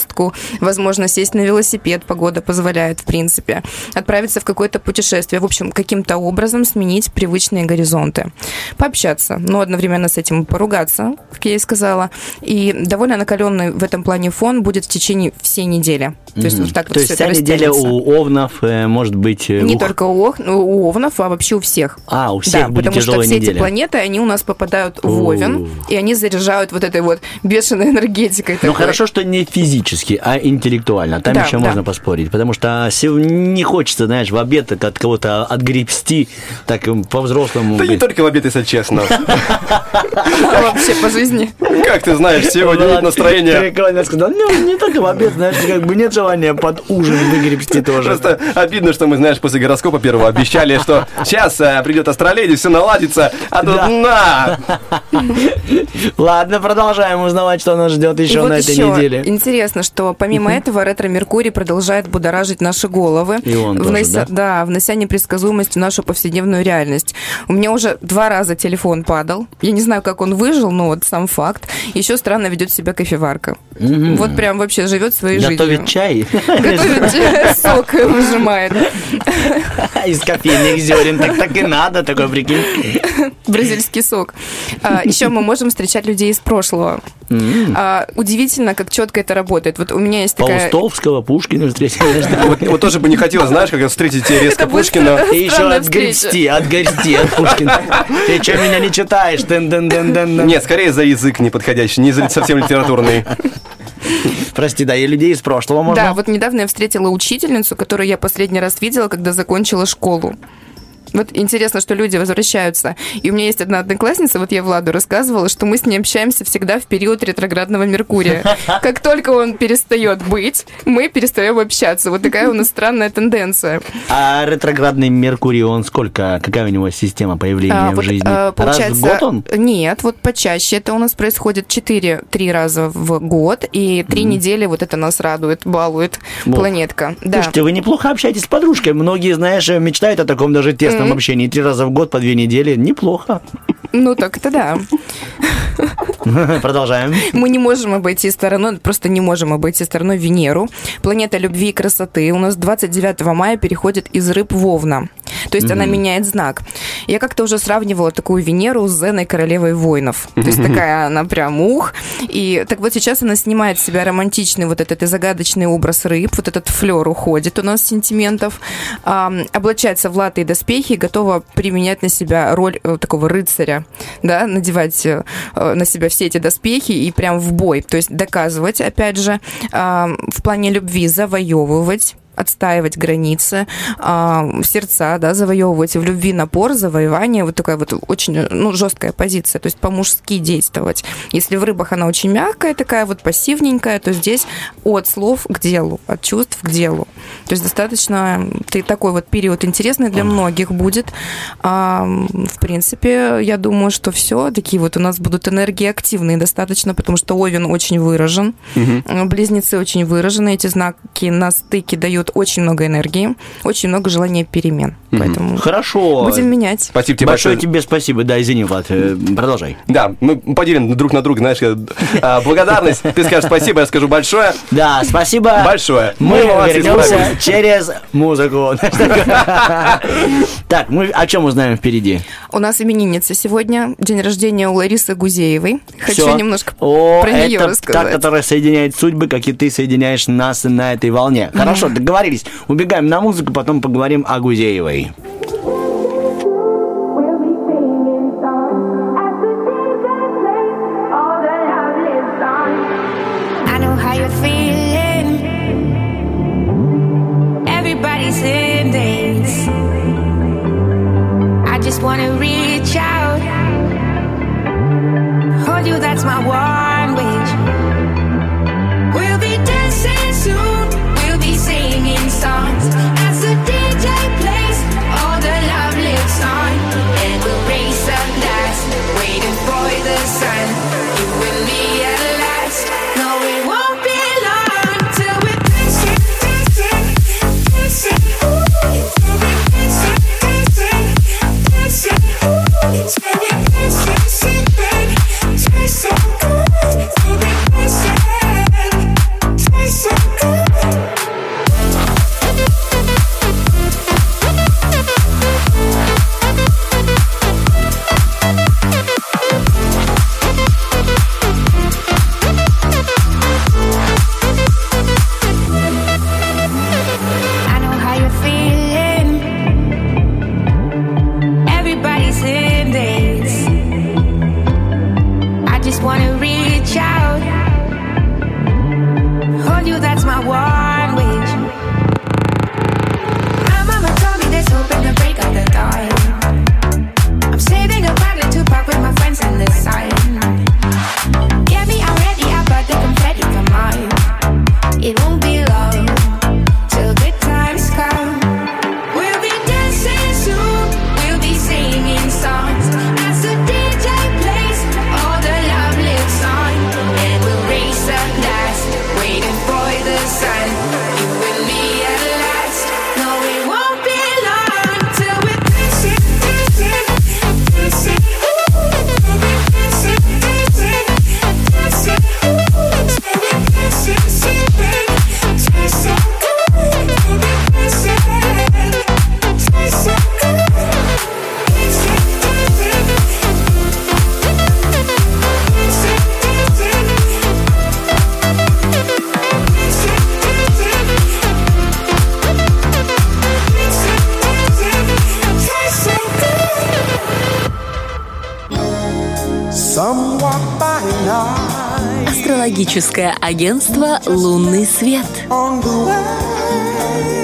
возможно, сесть на велосипед, погода позволяет, в принципе, отправиться в какое-то путешествие, в общем, каким-то образом сменить привычные горизонты, пообщаться, но одновременно с этим поругаться, как я и сказала, и довольно накаленный в этом плане фон будет в течение всей недели. То есть вот так То вот есть вся это неделя у овнов э, может быть... э, Не ух- только у, ох- ну, у овнов, а вообще у всех. А, у всех да, будет потому что все неделя. эти планеты, они у нас попадают в. Овен, и они заряжают вот этой вот бешеной энергетикой. Ну такой. хорошо, что не физически, а интеллектуально. Там Да, еще да. можно поспорить. Потому что сев- не хочется, знаешь, в обед от кого-то отгребсти, так по-взрослому. Да не только в обед, если честно. А вообще по жизни. Как ты знаешь, сегодня нет настроения. Прикольно сказал. Ну, не только в обед, знаешь, как бы нет желания под ужин выгребсти тоже. Просто обидно, что мы, знаешь, после гороскопа первого обещали, что сейчас э, придет астроледи, все наладится, а тут Да. на! Ладно, продолжаем узнавать, что нас ждет еще на этой неделе. интересно, что помимо этого ретро-меркурий продолжает будоражить наши головы, И он тоже, внося, да? внося непредсказуемость в нашу повседневную реальность. У меня уже два раза телефон падал. Я не знаю, как он выжил, но вот сам факт. Еще странно ведет себя кофеварка. Мгм. Вот прям вообще живет своей Готовит жизнью. чай. Готовит чай, сок выжимает. Из кофейных зерен. Так так и надо, такой прикинь. Бразильский сок. А, Еще мы можем встречать людей из прошлого. А, Удивительно, как четко это работает. Вот у меня есть такая... Паустовского, Пушкина встретил. Вот, тоже бы не хотелось, знаешь, как встретить тебе резко Пушкина. И еще Странная отгрести, отгрести от Пушкина. Ты что, меня не читаешь? Нет, скорее за язык неподходящий, не за совсем литературный. Прости, да, и людей из прошлого можно. Да, вот недавно я встретила учительницу, которую я последний раз видела, когда закончила школу. Вот интересно, что люди возвращаются. И у меня есть одна одноклассница, вот я Владу рассказывала, что мы с ней общаемся всегда в период ретроградного Меркурия. Как только он перестает быть, мы перестаем общаться. Вот такая у нас странная тенденция. А ретроградный Меркурий, он сколько? Какая у него система появления А, в вот, жизни? Раз получается, в год он? Нет, вот почаще. Это у нас происходит 4-3 раза в год, и 3 недели вот это нас радует, балует Вот. планетка. Да. Слушайте, вы неплохо общаетесь с подружкой. Многие, знаешь, мечтают о таком даже тесном общении. Три раза в год по две недели. Неплохо. Ну, так это да. Продолжаем. Мы не можем обойти стороной, просто не можем обойти стороной Венеру. Планета любви и красоты у нас 29 мая переходит из рыб в Овна. То есть она меняет знак. Я как-то уже сравнивала такую Венеру с Зеной королевой воинов. То есть такая она прям ух. И так вот сейчас она снимает с себя романтичный вот этот и загадочный образ рыб. Вот этот флер уходит у нас сентиментов. Ам, облачается в латы и доспехи и готова применять на себя роль э, такого рыцаря. Да, надевать э, э, на себя все эти доспехи и прям в бой. То есть доказывать, опять же, в плане любви завоевывать отстаивать границы, а, сердца, да, завоевывать, в любви напор, завоевание, вот такая вот очень, ну, жесткая позиция, то есть по-мужски действовать. Если в рыбах она очень мягкая, такая вот пассивненькая, то здесь от слов к делу, от чувств к делу. То есть достаточно ты такой вот период интересный для многих будет. А, в принципе, я думаю, что все, такие вот у нас будут энергии активные достаточно, потому что Овен очень выражен, близнецы очень выражены, эти знаки на стыке дают очень много энергии, очень много желания перемен. Поэтому Хорошо. будем менять. Спасибо тебе Большое большое. тебе спасибо. Да, извини, Влад, э, продолжай. Да, мы поделим друг на друга, знаешь, э, благодарность. Ты скажешь спасибо, я скажу большое. Да, спасибо. Большое. Мы вернемся справились. через музыку. Так, мы о чем узнаем впереди? У нас именинница сегодня, день рождения у Ларисы Гузеевой. Хочу немножко про нее это та, рассказать. которая соединяет судьбы, как и ты соединяешь нас на этой волне. Хорошо, договорились. Убегаем на музыку, потом поговорим о Гузеевой. Just wanna reach out. Hold you, that's my one Астрологическое агентство «Лунный свет».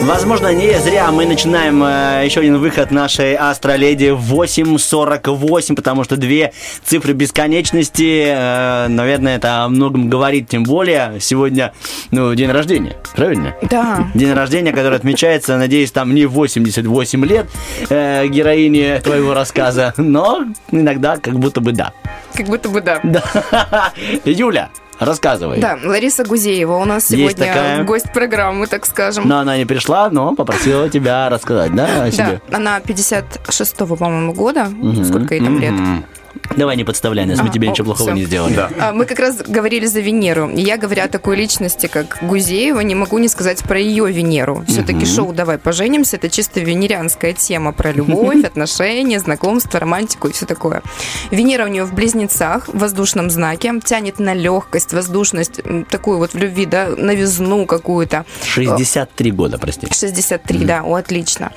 Возможно, не зря мы начинаем э, еще один выход нашей астроледи в 8.48, потому что две цифры бесконечности, э, наверное, это о многом говорит, тем более сегодня, ну, день рождения, правильно? Да. День рождения, который отмечается, надеюсь, там не в 88 лет э, героине твоего рассказа, но иногда как будто бы да. Как будто бы да. Да. Юля, рассказывай. Да, Лариса Гузеева у нас Есть сегодня такая. гость программы, так скажем. Но она не пришла, но попросила тебя рассказать, да, о себе? Да, она 56-го, по-моему, года. Сколько ей там лет? Давай не подставляй нас, мы А, тебе о, ничего плохого всё. не сделали. А, Мы как раз говорили за Венеру. И я, говоря о такой личности, как Гузеева, не могу не сказать про ее Венеру. Все-таки Мгм. шоу «Давай поженимся» — это чисто венерианская тема про любовь, отношения, знакомство, романтику и все такое. Венера у нее в близнецах, в воздушном знаке, тянет на легкость, воздушность, такую вот в любви, да, новизну какую-то. 63 года, прости. 63, да, о, отлично.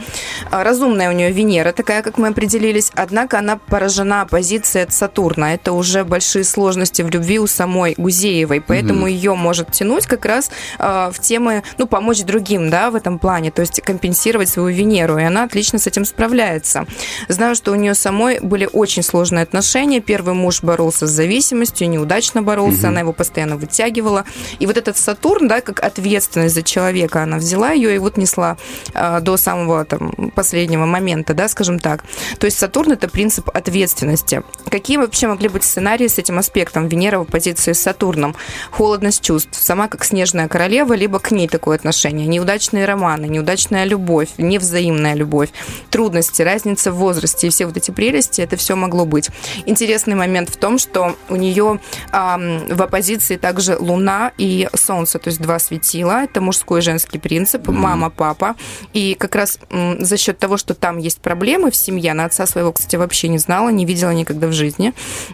А, Разумная у нее Венера, такая, как мы определились, однако она поражена оппозицией от Сатурна. Это уже большие сложности в любви у самой Гузеевой, поэтому Мгм. ее может тянуть как раз а, в темы, ну, помочь другим, да, в этом плане, то есть компенсировать свою Венеру, и она отлично с этим справляется. Знаю, что у нее самой были очень сложные отношения. Первый муж боролся с зависимостью, неудачно боролся, Мгм. она его постоянно вытягивала. И вот этот Сатурн, да, как ответственность за человека, она взяла ее и вот несла а, до самого там, последнего момента, да, скажем так. То есть Сатурн это принцип ответственности. Какие вообще могли быть сценарии с этим аспектом Венера в оппозиции с Сатурном? Холодность чувств, сама как снежная королева, либо к ней такое отношение. Неудачные романы, неудачная любовь, невзаимная любовь, трудности, разница в возрасте и все вот эти прелести, это все могло быть. Интересный момент в том, что у нее ам, в оппозиции также Луна и Солнце, то есть два светила. Это мужской и женский принцип, мама, папа. И как раз м, за счет того, что там есть проблемы в семье, она отца своего, кстати, вообще не знала, не видела никогда в жизни.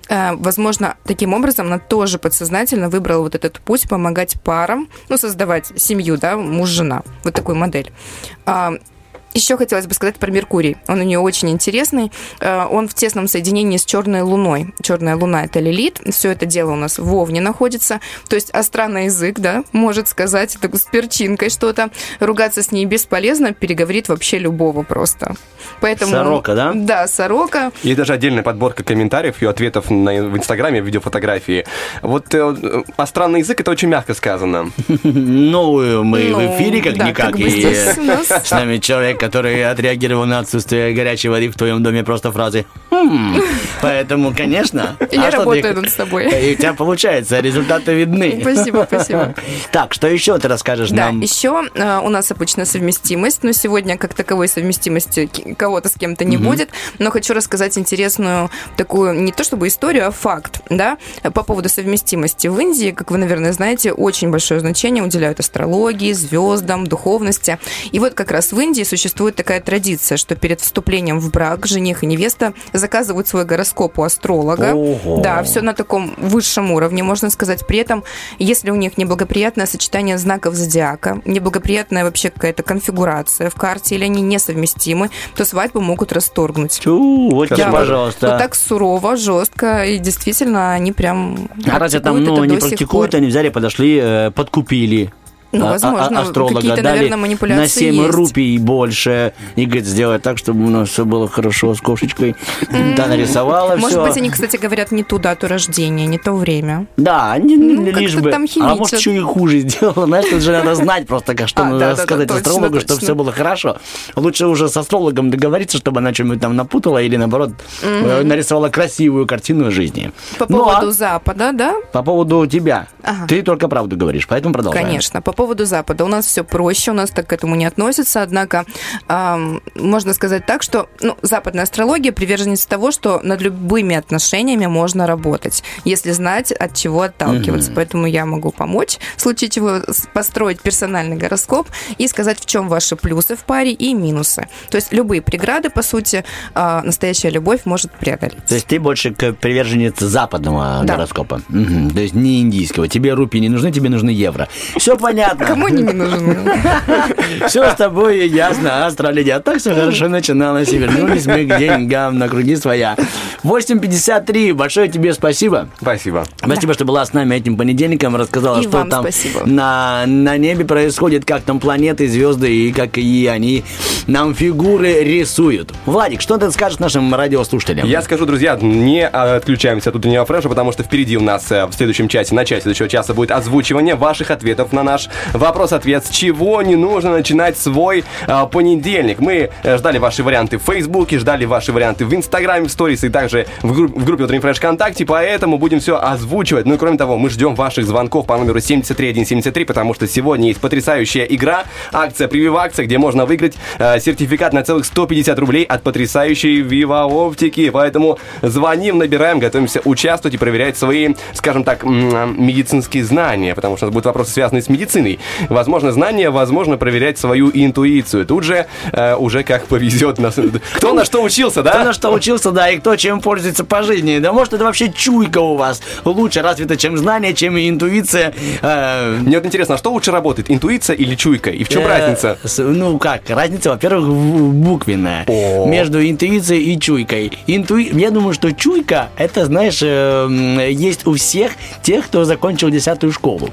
Э, Возможно, таким образом она тоже подсознательно выбрала вот этот путь помогать парам, ну, создавать семью, да, муж-жена. Вот такую модель. Еще хотелось бы сказать про Меркурий. Он у нее очень интересный. Э, Он в тесном соединении с черной луной. Черная луна это Лилит. Все это дело у нас в Овне находится. То есть остранный язык, да, может сказать так, с перчинкой что-то. Ругаться с ней бесполезно, переговорит вообще любого просто. Поэтому, Сорока, да? Да, сорока. Есть даже отдельная подборка комментариев и ответов на, в Инстаграме, видеофотографии. Вот э, э, а странный язык это очень мягко сказано. Ну, мы Ну, в эфире да, как-никак. с нами человек, который отреагировал на отсутствие горячей воды в твоем доме просто фразой «Хм». Поэтому, конечно. Я а работаю ты- над собой. И у тебя получается, результаты видны. Спасибо, спасибо. Так, что еще ты расскажешь Да, нам? еще э, у нас обычно совместимость, но сегодня как таковой совместимости кого-то с кем-то не Мгм. будет, но хочу рассказать интересную такую, не то чтобы историю, а факт, да, по поводу совместимости. В Индии, как вы, наверное, знаете, очень большое значение уделяют астрологии, звездам, духовности. И вот как раз в Индии существует такая традиция, что перед вступлением в брак жених и невеста заказывают свой гороскоп у астролога. Ого. Да, все на таком высшем уровне, можно сказать. При этом, если у них неблагоприятное сочетание знаков зодиака, неблагоприятная вообще какая-то конфигурация в карте, или они несовместимы, то свадьбу могут расторгнуть. вот тебе, Да, пожалуйста. Вот так сурово, жестко, и действительно они прям А разве там ну, не практикуют, пор. они взяли, подошли, э, подкупили. Ну, а- а- возможно, астролога какие-то, дали наверное, манипуляции на 7 есть. рупий больше. И говорит, сделай так, чтобы у нас все было хорошо с кошечкой. Да, нарисовала Может все. быть, они, кстати, говорят не ту дату рождения, не то время. Да, они Ну, лишь бы. а может, еще и хуже сделала. Знаешь, тут же надо знать просто, что А, надо сказать астрологу, чтобы все было хорошо. Лучше уже с астрологом договориться, чтобы она что-нибудь там напутала или, наоборот, э, нарисовала красивую картину жизни. По Ну, а поводу Запада, да? по поводу тебя. Ты только правду говоришь, поэтому продолжаем. Конечно. По поводу Запада. У нас все проще, у нас так к этому не относятся. Однако, ам, можно сказать так, что ну, западная астрология приверженец того, что над любыми отношениями можно работать, если знать, от чего отталкиваться. Мгм. Поэтому я могу помочь в случае чего построить персональный гороскоп и сказать, в чем ваши плюсы в паре и минусы. То есть любые преграды, по сути, а, настоящая любовь может преодолеть. То есть ты больше к приверженец западного Да. гороскопа. Мгм. То есть не индийского. Тебе рупии не нужны, тебе нужны евро. Все понятно. Понятно. Кому они не нужны? Все с тобой ясно, астроледи. Так все хорошо начиналось, и вернулись мы к деньгам на круги своя. 8.53, большое тебе спасибо. Спасибо. Спасибо, что была с нами этим понедельником, рассказала, И что там спасибо. на, на небе происходит, как там планеты, звезды, и как и они нам фигуры рисуют. Владик, что ты скажешь нашим радиослушателям? Я скажу, друзья, не отключаемся от утреннего фреша, потому что впереди у нас э, в следующем часе, на части следующего часа будет озвучивание ваших ответов на наш вопрос-ответ. С чего не нужно начинать свой э, понедельник? Мы э, ждали ваши варианты в Фейсбуке, ждали ваши варианты в Инстаграме, в сторис и также в, групп- в группе Утренний фреш ВКонтакте, поэтому будем все озвучивать. Ну и кроме того, мы ждем ваших звонков по номеру 73173, потому что сегодня есть потрясающая игра, акция прививакция, где можно выиграть э, сертификат на целых 150 рублей от потрясающей Viva Оптики. Поэтому звоним, набираем, готовимся участвовать и проверять свои, скажем так, м, медицинские знания, потому что у нас будут вопросы, связанные с медициной. Возможно, знания, возможно, проверять свою интуицию. Тут же э, уже как повезет нас. Кто на что учился, да? Кто на что учился, да, и кто чем пользуется по жизни. Да может, это вообще чуйка у вас лучше развита, чем знание, чем интуиция. Э, Мне вот интересно, а что лучше работает, интуиция или чуйка? И в чем э, разница? с- Ну как, разница, во-первых, буквенная. Между интуицией и чуйкой. Интуи... Я думаю, что чуйка, это, знаешь, э, м, есть у всех тех, кто закончил десятую школу.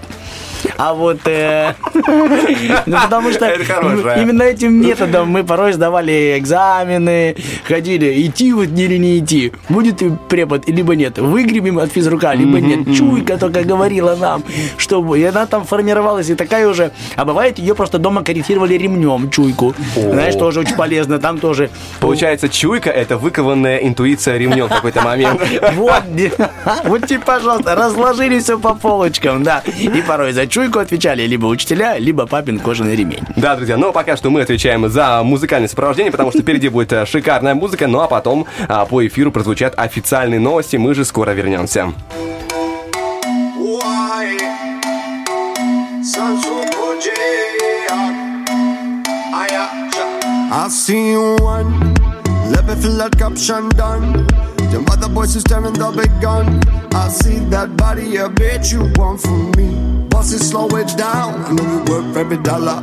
А вот... э, Ну, потому что именно этим методом мы порой сдавали экзамены, ходили, идти вот или не идти, будет препод, либо нет, выгребем от физрука, либо нет. Чуйка только говорила нам, что и она там формировалась, и такая уже... А бывает, ее просто дома корректировали ремнем, чуйку. Знаешь, тоже очень полезно, там тоже... Получается, чуйка – это выкованная интуиция ремнем в какой-то момент. Вот, вот тебе, пожалуйста, разложили все по полочкам, да. И порой за чуйку отвечали либо учителя, либо папин кожаный ремень. Да, друзья, но пока что мы отвечаем за музыкальное сопровождение, потому что впереди будет э, шикарная музыка, ну а потом а, по эфиру прозвучат официальные новости, мы же скоро вернемся. I see you one, let me feel that caption done. Them other boys is the big gun. I see that body, I bet you want from me. Boss it, slow it down. I know you worth every dollar.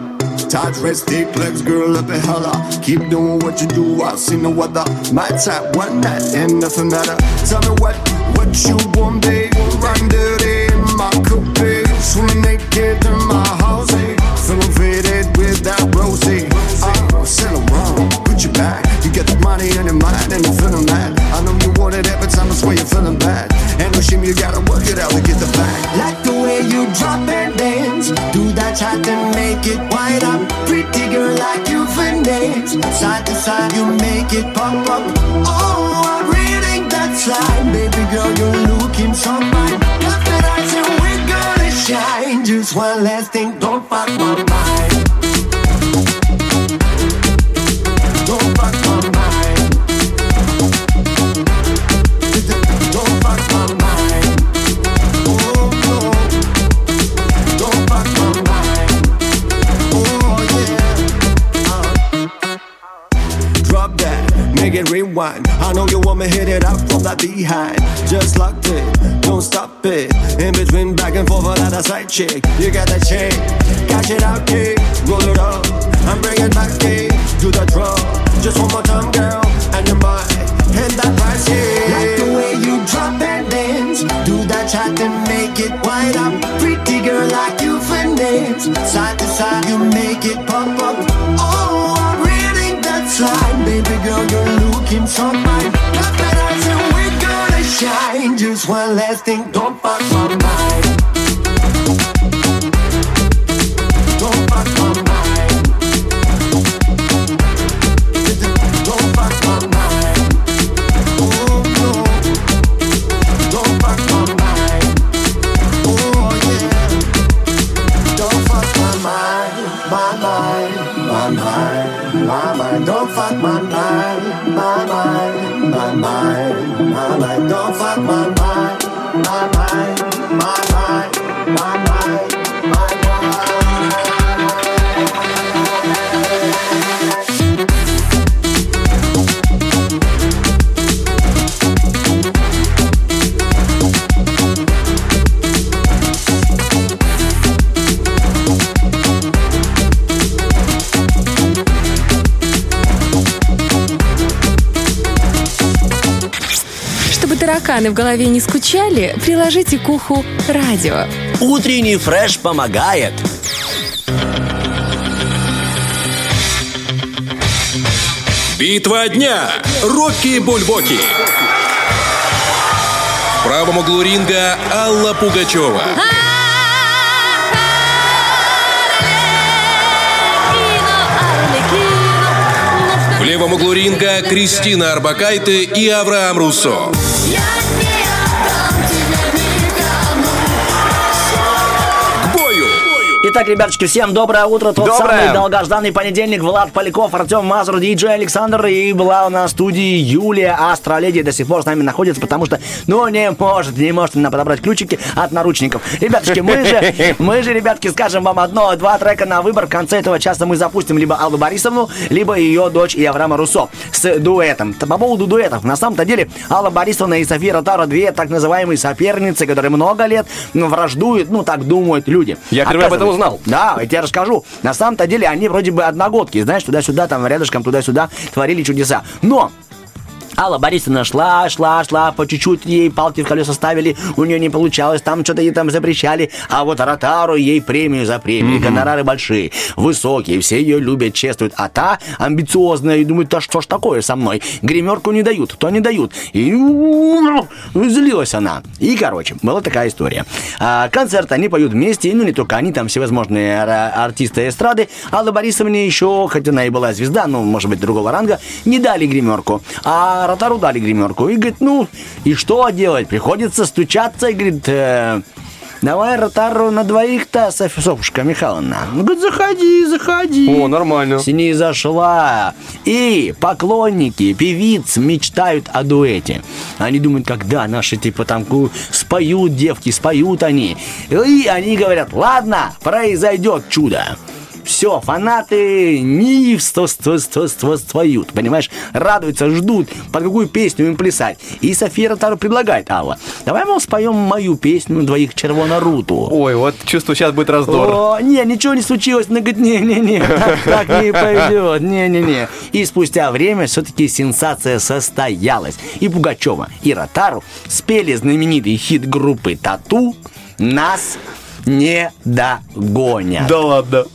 Tight dress, stick legs, girl, up me holla. Keep doing what you do, I see no other. My type, one night, and nothing matter. Tell me what, what you want, babe. Run dirty in my coupe. Swim naked in my house. Feeling faded with that rosy. Uh, sail around, put you back. You get the money in your mind and you're feeling mad. Want it every time, I swear you're feeling bad. Ain't no shame, you gotta work it out to get the back. Like the way you drop and dance. Do that shot and make it wind up. Pretty girl like you finesse. Side to side, you make it pop up. Oh, I'm reading that slide. Baby girl, you're looking so fine. Got that eyes and we're gonna shine. Just one last thing, don't fuck my mind. Make it rewind. I know you want me hit it up from that behind. Just locked it, don't stop it. In between back and forth without a side chick. You got that chain, catch it out, kid. Roll it up, and bring it back, kid. Do the draw, just one more time, girl. And you might hit that price, Like the way you drop and dance. Do that shot and make it wind up. Pretty girl like you finesse. Side to side, you make it pop up. Oh, I'm reading that slide. Girl, you're looking so fine. Got that eyes and we're gonna shine. Just one last thing, don't fuck my mind. Тараканы в голове не скучали, приложите к уху радио. Утренний фреш помогает. Битва дня. Рокки Бульбоки. В правом углу ринга Алла Пугачева. В левом углу ринга Кристина Арбакайте и Авраам Руссо. К Итак, ребяточки, всем доброе утро. Тот Доброе. самый долгожданный понедельник. Влад Поляков, Артем Мазур, диджей Александр. И была у нас в студии Юлия Астроледи. До сих пор с нами находится, потому что, ну, не может, не может она подобрать ключики от наручников. Ребяточки, мы же, мы же, ребятки, скажем вам одно, два трека на выбор. В конце этого часа мы запустим либо Аллу Борисовну, либо ее дочь и Авраама Руссо с дуэтом. По поводу дуэтов, на самом-то деле, Алла Борисовна и София Ротаро две так называемые соперницы, которые много лет ну, враждуют, ну, так думают люди. Я впервые об этом Оказывается, узнал. Да, я тебе расскажу. На самом-то деле они вроде бы одногодки, знаешь, туда-сюда, там рядышком, туда-сюда творили чудеса. Но Алла Борисовна шла, шла, шла, по чуть-чуть ей палки в колеса ставили, у нее не получалось, там что-то ей там запрещали, а вот Ротару ей премию за премию, гонорары большие, высокие, все ее любят, чествуют, а та амбициозная и думает, да что ж такое со мной, гримерку не дают, то не дают, и злилась она. И, короче, была такая история. А, концерт они поют вместе, ну не только они, там всевозможные ар- артисты эстрады, Алла Борисовне еще, хоть она и была звезда, ну, может быть, другого ранга, не дали гримерку, а Ротару дали гримерку. И говорит, ну, и что делать? Приходится стучаться и говорит, э, давай Ротару на двоих-то, Соф- Софушка Михайловна. Ну, говорит, заходи, заходи. О, нормально. С ней зашла. И поклонники, певиц мечтают о дуэте. Они думают, когда наши, типа, там, споют девки, споют они. И они говорят, ладно, произойдет чудо. Все, фанаты неистовствуют, понимаешь? Радуются, ждут, под какую песню им плясать. И София Ротару предлагает, Алла, давай, мол, споем мою песню «Двоих червоноруту». Ой, вот чувствую, сейчас будет раздор. О, не, ничего не случилось. Она говорит, не-не-не, так, так не пойдет, не-не-не. И спустя время все-таки сенсация состоялась. И Пугачева, и Ротару спели знаменитый хит группы «Тату» «Нас не догонят». Да ладно.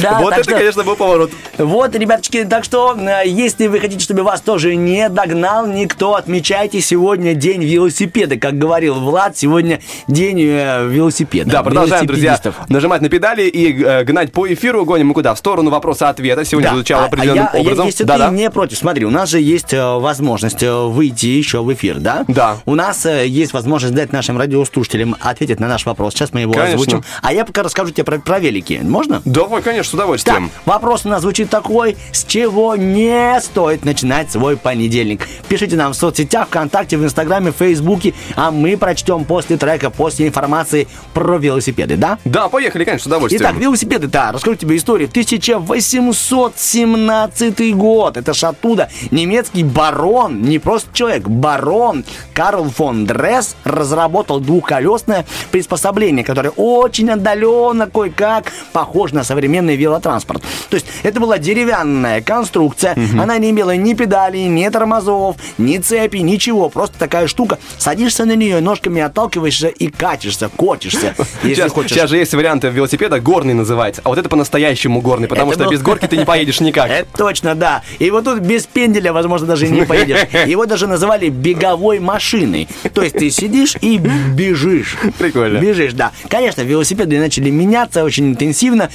Да, вот это, что- конечно, был поворот. Вот, ребяточки, так что, э, если вы хотите, чтобы вас тоже не догнал никто, отмечайте сегодня день велосипеда. Как говорил Влад, сегодня день э, велосипеда. Да, продолжаем, друзья, нажимать на педали и э, гнать по эфиру. Гоним мы куда? В сторону вопроса-ответа. Сегодня Да. звучало А- а определенным я, я, образом. если да, ты да. не против, смотри, у нас же есть э, возможность э, выйти еще в эфир, да? Да. У нас э, есть возможность дать нашим радиослушателям ответить на наш вопрос. Сейчас мы его Конечно. озвучим. А я пока расскажу тебе про, про велики. Можно? Давай, конечно, с Так, удовольствием. вопрос у нас звучит такой, с чего не стоит начинать свой понедельник. Пишите нам в соцсетях, ВКонтакте, в Инстаграме, в Фейсбуке, а мы прочтем после трека, после информации про велосипеды, да? Да, поехали, конечно, с удовольствием. Итак, велосипеды, да, расскажу тебе историю. 1817 год. Это ж оттуда. Немецкий барон, не просто человек, барон Карл фон Дресс разработал двухколесное приспособление, которое очень отдаленно кое-как похоже на современный велотранспорт. То есть это была деревянная конструкция, она не имела ни педалей, ни тормозов, ни цепи, ничего. Просто такая штука. Садишься на нее, ножками отталкиваешься и катишься, котишься, если Сейчас, хочешь. сейчас же есть варианты велосипеда, горный называется. А вот это по-настоящему горный, потому Это что был- без горки ты не поедешь никак. Это точно, да. И вот тут без пенделя, возможно, даже и не поедешь. Его даже называли беговой машиной. То есть ты сидишь и бежишь. Прикольно. Бежишь, да. Конечно, велосипеды начали меняться очень интенсивно.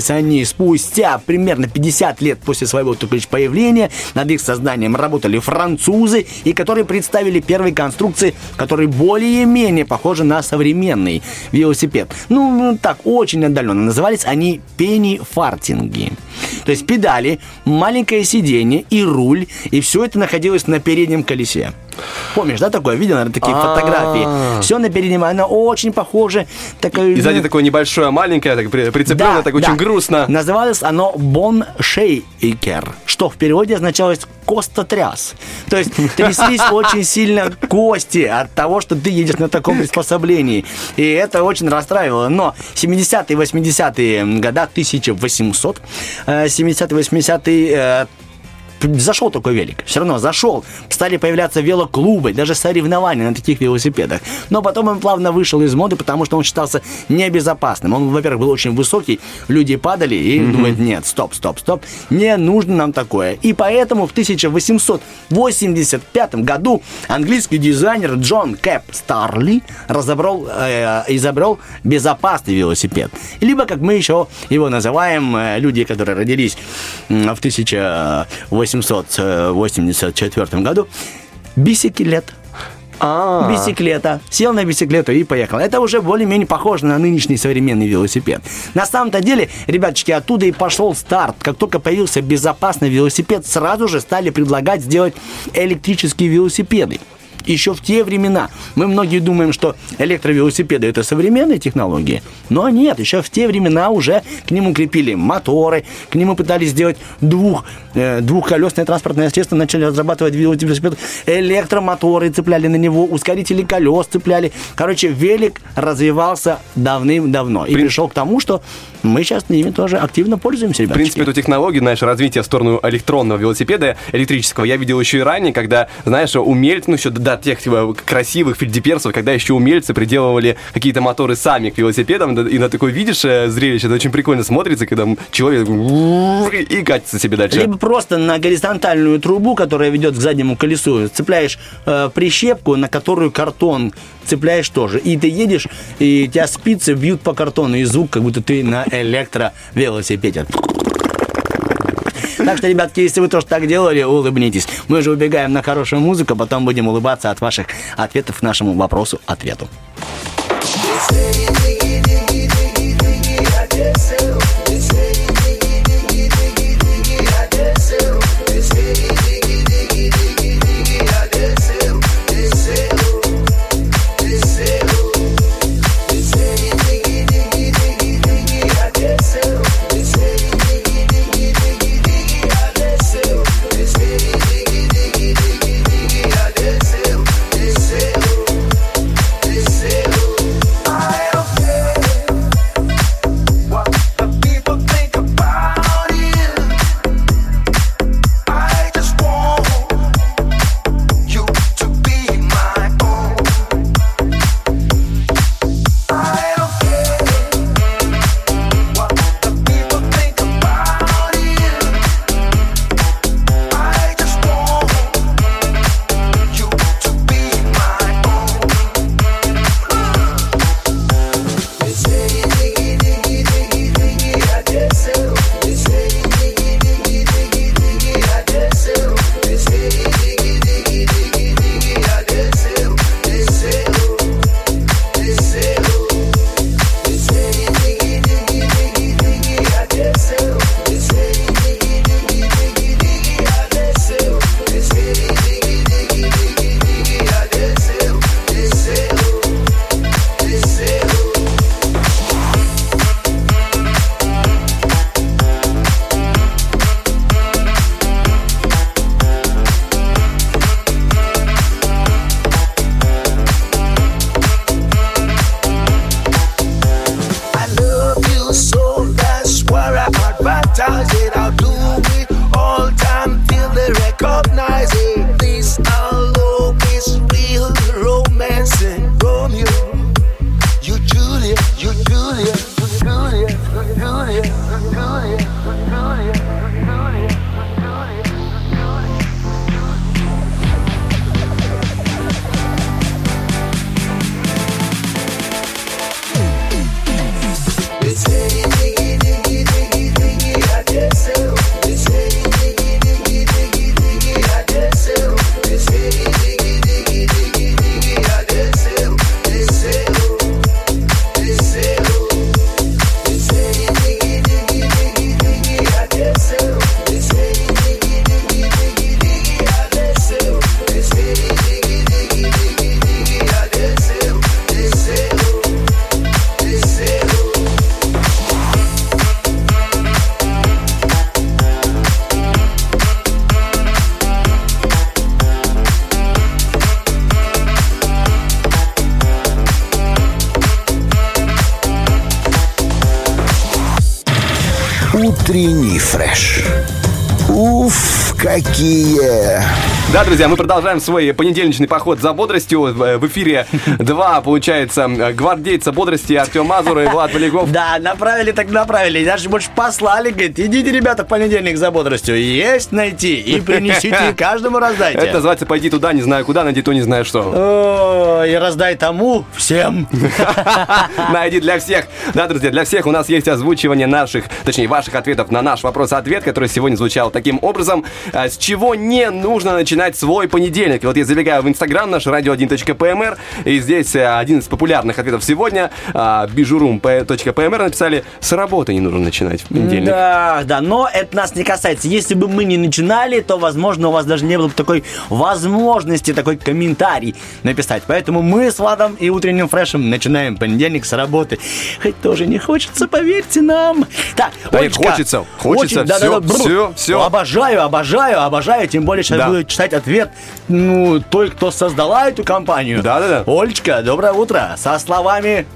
Поменялись они спустя примерно 50 лет после своего только появления. Над их созданием работали французы, и которые представили первые конструкции, которые более-менее похожи на современный велосипед. Ну, так, очень отдаленно. Назывались они пенни-фартинги. То есть педали, маленькое сиденье и руль, и все это находилось на переднем колесе. Помнишь, да, такое? Видел, наверное, такие фотографии. Все на переднем, оно очень похоже. Такое, И сзади такое небольшое, маленькое, так при- прицепленное, так очень грустно. Называлось оно Бон Шейкер, что в переводе означалось костотряс. То есть тряслись очень сильно кости от того, что ты едешь на таком приспособлении. И это очень расстраивало. Но 70-е, 80-е года, 1800, э, 70-е, 80-е, э, зашел такой велик, все равно зашел. Стали появляться велоклубы, даже соревнования на таких велосипедах. Но потом он плавно вышел из моды, потому что он считался небезопасным. Он, во-первых, был очень высокий, люди падали и думают, нет, стоп, стоп, стоп, не нужно нам такое. И поэтому в 1885 году английский дизайнер Джон Кэп Старли разобрал, э, изобрел безопасный велосипед. Либо, как мы еще его называем, э, люди, которые родились в 1884 году, бисиклет. Бисиклета. Сел на бисиклету и поехал. Это уже более-менее похоже на нынешний современный велосипед. На самом-то деле, ребяточки, оттуда и пошел старт. Как только появился безопасный велосипед, сразу же стали предлагать сделать электрические велосипеды. Еще в те времена мы многие думаем, что электровелосипеды это современные технологии, но нет, еще в те времена уже к нему крепили моторы, к нему пытались сделать двух, э, двухколесное транспортное средство, начали разрабатывать велосипед, электромоторы цепляли на него, ускорители колес цепляли. Короче, велик развивался давным-давно и пришел к тому, что мы сейчас ими тоже активно пользуемся, В ребятки. принципе, эту технологию, знаешь, развитие в сторону электронного велосипеда, электрического, я видел еще и ранее, когда, знаешь, умельцы, ну, еще до тех типа, красивых фельдеперсов, когда еще умельцы приделывали какие-то моторы сами к велосипедам, да, и на такое видишь э, зрелище, это очень прикольно смотрится, когда человек и катится себе дальше. Либо просто на горизонтальную трубу, которая ведет к заднему колесу, цепляешь э, прищепку, на которую картон цепляешь тоже. И ты едешь, и тебя спицы бьют по картону, и звук, как будто ты на электровелосипеде. Так что, ребятки, если вы тоже так делали, улыбнитесь. Мы же убегаем на хорошую музыку, потом будем улыбаться от ваших ответов к нашему вопросу-ответу. I Утренний фреш. Уф, какие! Да, друзья, мы продолжаем свой понедельничный поход за бодростью. В в эфире два, получается, гвардейца бодрости Артем Мазур и Влад Валягов. Да, направили так направили. Даже больше послали, говорит, идите, ребята, в понедельник за бодростью. Есть найти и принесите, и каждому раздайте. Это называется «Пойди туда, не знаю куда, найди то, не знаю что». И раздай тому всем. Найди для всех. Да, друзья, для всех у нас есть озвучивание наших, точнее, ваших ответов на наш вопрос-ответ, который сегодня звучал таким образом. А, С чего не нужно начинать свой понедельник? И Вот я забегаю в Инстаграм наш radio1.pmr, и здесь а, один из популярных ответов сегодня, а, bijurum.pmr написали, с работы не нужно начинать в понедельник. Да, да, но это нас не касается. Если бы мы не начинали, то, возможно, у вас даже не было бы такой возможности, такой комментарий написать. Поэтому мы с Владом и утренним фрешем начинаем понедельник с работы. Хоть тоже не хочется, поверьте нам. Так, Да, Олечка, хочется, хочется, очень- да, да, да, бррр. всё, всё. Обожаю, обожаю, обожаю. Тем более сейчас Да. буду читать ответ ну, той, кто создала эту компанию. Да, да, да. Олечка, доброе утро. Со словами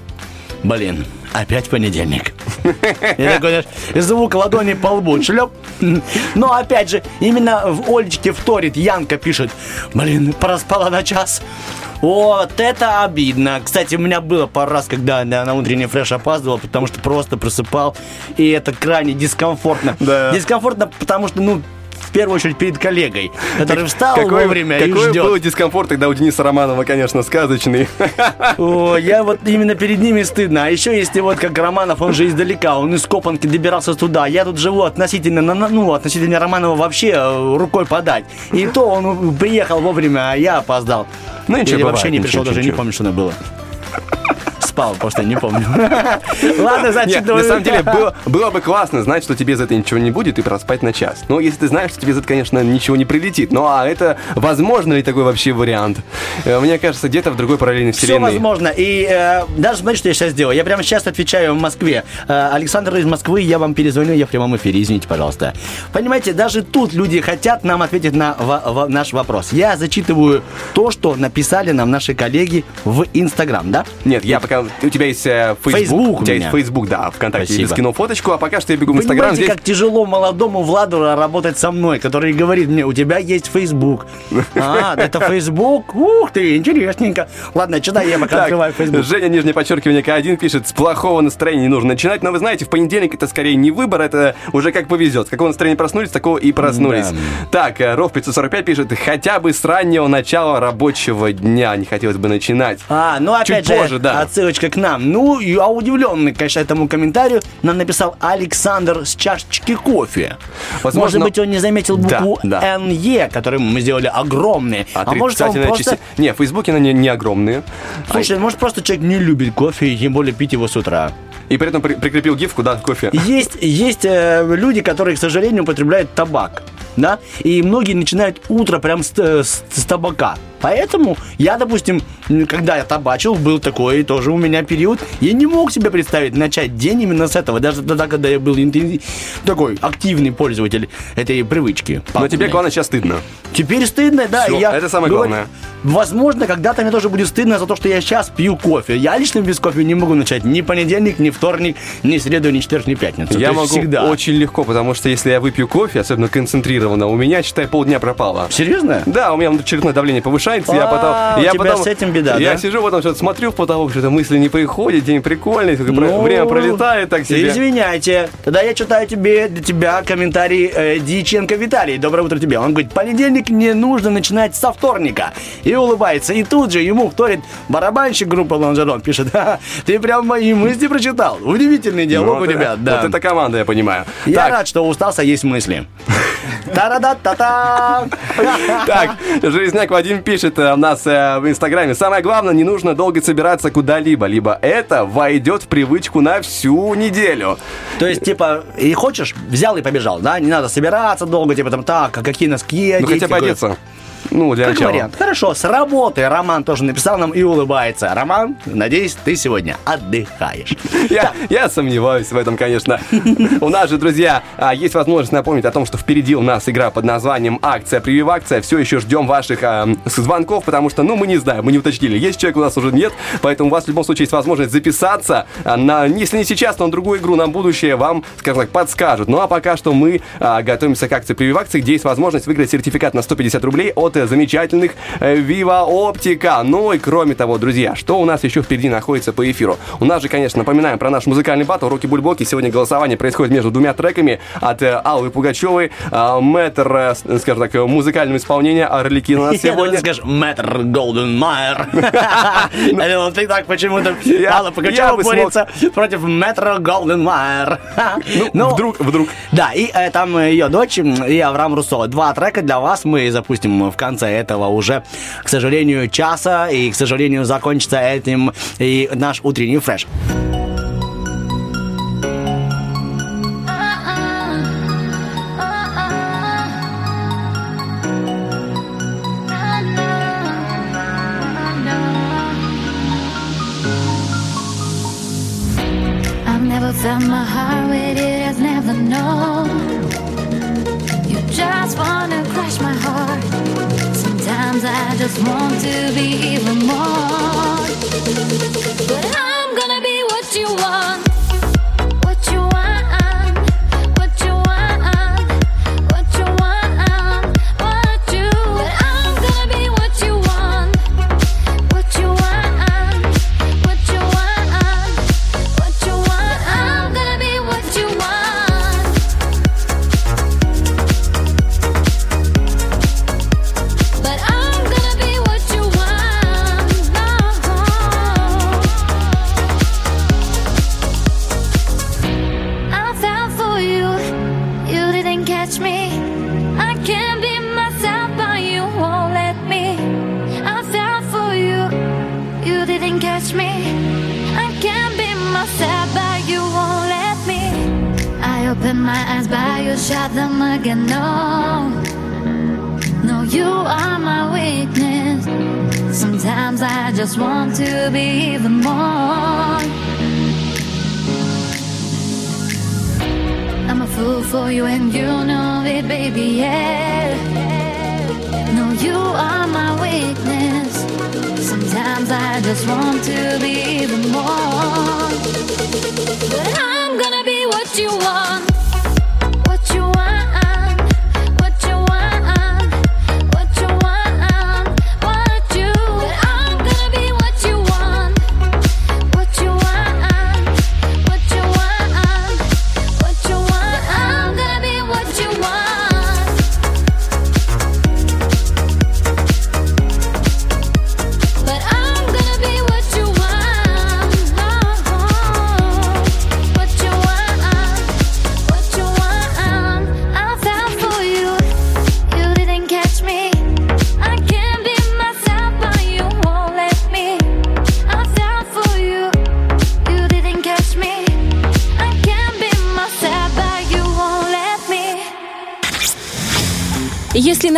Блин, опять понедельник. И такой, знаешь, звук ладони по лбу, шлеп. Но опять же, именно в Олечке вторит, Янка пишет, блин, проспала на час. Вот это обидно. Кстати, у меня было пару раз, когда я на утренний фреш опаздывал, потому что просто просыпал, и это крайне дискомфортно. Да. Дискомфортно, потому что, ну, первую очередь перед коллегой, который встал вовремя и какой ждет. был дискомфорт тогда у Дениса Романова, конечно, сказочный. О, я вот именно перед ними стыдно. А еще если вот как Романов, он же издалека, он из Копанки добирался туда. Я тут живу относительно, ну, относительно Романова вообще э, рукой подать. И то он приехал вовремя, а я опоздал. Ну, ничего, Или бывает, вообще не ничего, пришел, даже не ничего. помню, что это было. Спал, просто не помню. Ладно, значит, на самом деле было, бы классно знать, что тебе за это ничего не будет и проспать на час. Но если ты знаешь, что тебе за это, конечно, ничего не прилетит. Ну а это возможно ли такой вообще вариант? Э, Мне кажется, где-то в другой параллельной Все вселенной. возможно. И э, даже смотри, что я сейчас сделаю. Я прямо сейчас отвечаю в Москве. Э, Александр из Москвы, я вам перезвоню, я в прямом эфире. Извините, пожалуйста. Понимаете, даже тут люди хотят нам ответить на наш вопрос. Я зачитываю то, что написали нам наши коллеги в Инстаграм, да? Нет, я пока... У тебя есть э, Facebook. Facebook у тебя есть Facebook, да, ВКонтакте. Спасибо. Я скинул фоточку, а пока что я бегу в Инстаграм. Здесь как тяжело молодому Владу работать со мной, который говорит мне, у тебя есть Facebook. А, это Facebook? Ух ты, интересненько. Ладно, читай, я пока Так, открываю Facebook. Женя, нижнее подчеркивание К1 пишет, с плохого настроения не нужно начинать. Но вы знаете, в понедельник это скорее не выбор, это уже как повезет. С какого настроения проснулись, такого и проснулись. Да. Так, э, Ров 545 пишет, хотя бы с раннего начала рабочего дня не хотелось бы начинать. А, ну опять Чуть же, позже, да. отсылочка к нам. Ну, я удивленный, конечно, этому комментарию. Нам написал Александр с чашечки кофе. Возможно- Может быть, он не заметил Да, букву да. НЕ, которую мы сделали огромные. А, может, он просто... части- Не, в Фейсбуке они не огромные. Слушай, может, просто человек не любит кофе, и тем более пить его с утра. И при этом при- прикрепил гифку, да, кофе. Есть, есть э, люди, которые, к сожалению, употребляют табак. Да? И многие начинают утро прям с, э, с- с табака. Поэтому я, допустим, когда я табачил, был такой тоже у меня период, я не мог себе представить начать день именно с этого, даже тогда, когда я был интенсив- такой активный пользователь этой привычки. Но тебе, главное, сейчас стыдно. Теперь стыдно, да. Всё, и я это самое говорю, главное. Возможно, когда-то мне тоже будет стыдно за то, что я сейчас пью кофе. Я лично без кофе не могу начать ни понедельник, ни вторник, ни среду, ни четверг, ни пятницу. Я могу всегда. очень легко, потому что если я выпью кофе, особенно концентрированно, у меня, считай, полдня пропало. Серьезно? Да, у меня очередное давление повышается, я А, потом... я потом, с этим беда, Я да? сижу, потом что-то смотрю в потолок, что-то мысли не приходят, день прикольный, Ну, время пролетает так себе. Извиняйте. Тогда я читаю тебе для тебя комментарий э, Дьяченко Виталий. Доброе утро тебе. Он говорит, понедельник не нужно начинать со вторника. И улыбается. И тут же ему вторит барабанщик группы Лонжерон. Пишет, «Ха, ты прям мои мысли прочитал. Удивительный диалог Ну, у ребят. Да. Вот это команда, я понимаю. Я Так, рад, что у Стаса есть мысли. Та-да-да-та-та! Так, Железняк Вадим пишет э, у нас э, в Инстаграме. Самое главное, не нужно долго собираться куда-либо, либо это войдет в привычку на всю неделю. То есть, типа, и хочешь, взял и побежал, да? Не надо собираться долго, типа, там, так, а какие носки Ну одеть, хотя бы одеться. Ну, для Как начала. вариант. Хорошо, с работы Роман тоже написал нам и улыбается. Роман, надеюсь, ты сегодня отдыхаешь. Я, я сомневаюсь в этом, конечно. У нас же, друзья, а, есть возможность напомнить о том, что впереди у нас игра под названием «Акция, прививакция». Все еще ждем ваших а, звонков, потому что, ну, мы не знаем, мы не уточнили. Есть человек, у нас уже нет, поэтому у вас в любом случае есть возможность записаться. а, На, если не сейчас, то на другую игру, на будущее вам, скажем так, подскажут. Ну, а пока что мы а, готовимся к акции прививакции, где есть возможность выиграть сертификат на 150 рублей от э, замечательных э, Viva Optica. Ну и кроме того, друзья, что у нас еще впереди находится по эфиру? У нас же, конечно, напоминаем про наш музыкальный батл «Руки Бульбоки». Сегодня голосование происходит между двумя треками от э, Аллы Пугачевой. Э, Мэтр, скажем так, музыкального исполнения Орликина у нас сегодня. скажешь, мэтр Голден Майер. Ты так почему-то Алла Пугачева борется против мэтра Голден Майер. Ну, вдруг, вдруг. Да, и там ее дочь и Авраам Руссо. Два трека для вас мы запустим в конце этого уже, к сожалению, часа. И, к сожалению, закончится этим и наш утренний фреш. Want to be even more.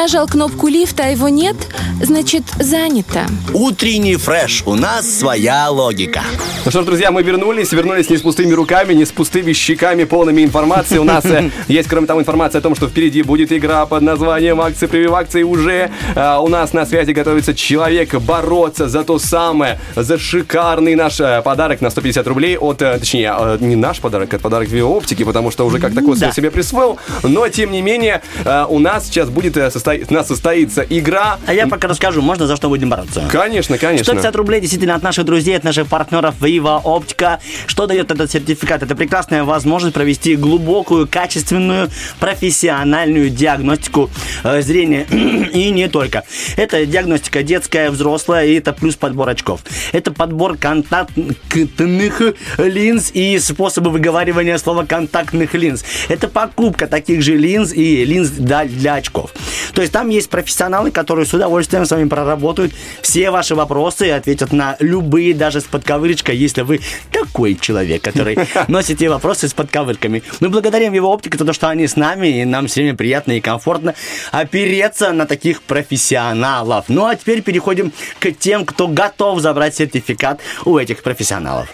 Нажал кнопку лифта, а его нет, значит занято. Утренний фреш. У нас своя логика. Ну что ж, друзья, мы вернулись. Вернулись не с пустыми руками, не с пустыми щеками, полными информации. У нас э, есть, кроме того, информация о том, что впереди будет игра под названием «Акции прививакции». Уже э, у нас на связи готовится человек бороться за то самое, за шикарный наш э, подарок на 150 рублей от, точнее, не наш подарок, а подарок Виооптики, потому что уже как такой Да. себе присвоил. Но, тем не менее, у нас сейчас будет у нас состоится игра. А я пока расскажу, можно за что будем бороться? Конечно, конечно. 150 рублей действительно от наших друзей, от наших партнеров Viva Optica. Что дает этот сертификат? Это прекрасная возможность провести глубокую, качественную, профессиональную диагностику э, зрения. И не только. Это диагностика детская, взрослая, и это плюс подбор очков. Это подбор контактных линз и способы выговаривания слова контактных линз. Это покупка таких же линз и линз для очков. То есть там есть профессионалы, которые с удовольствием с вами проработают все ваши вопросы и ответят на любые, даже с подковырочкой, если вы такой человек, который носите вопросы с подковырками. Мы благодарим его оптику за то, что они с нами, и нам всеми приятно и комфортно опереться на таких профессионалов. Ну а теперь переходим к тем, кто готов забрать сертификат у этих профессионалов.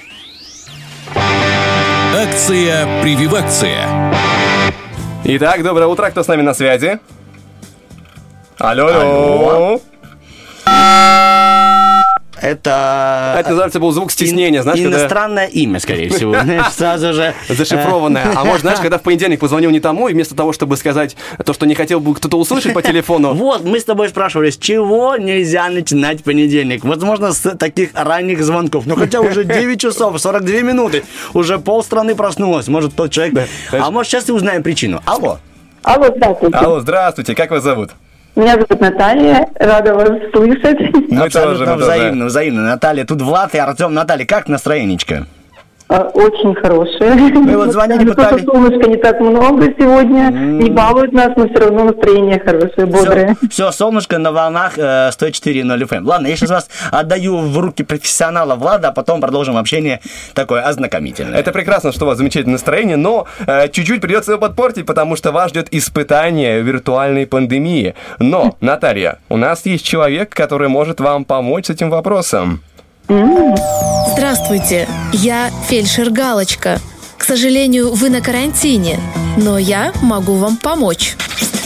Акция «Прививакция». Итак, доброе утро, кто с нами на связи? Алло, алло. Алло. Это... Это называется был звук стеснения, знаешь, когда... Иностранное имя, скорее всего. Сразу же... Зашифрованное. А может, знаешь, когда в понедельник позвонил не тому, и вместо того, чтобы сказать то, что не хотел бы кто-то услышать по телефону, Вот, мы с тобой спрашивали, с чего нельзя начинать понедельник? Возможно, с таких ранних звонков. Ну, хотя уже 9 часов, 42 минуты. Уже полстраны проснулось. Может, тот человек... А может, сейчас и узнаем причину. Алло. Алло, здравствуйте. Алло, здравствуйте, как вас зовут? Меня зовут Наталья, рада вас слышать. Мы Абсолютно тоже, мы тоже. взаимно, взаимно. Наталья, тут Влад и Артем. Наталья, как настроенечко? А, Очень хорошие. Мы вот звонили, пытались- солнышка не так много сегодня, не балуют нас, но все равно настроение хорошее, бодрое. Все, солнышко на волнах э, 104.0 FM. Ладно, я сейчас вас отдаю в руки профессионала Влада, а потом продолжим общение такое ознакомительное. Это прекрасно, что у вас замечательное настроение, но э, чуть-чуть придется его подпортить, потому что вас ждет испытание виртуальной пандемии. Но, Наталья, у нас есть человек, который может вам помочь с этим вопросом. Здравствуйте, я фельдшер Галочка. К сожалению, вы на карантине, но я могу вам помочь.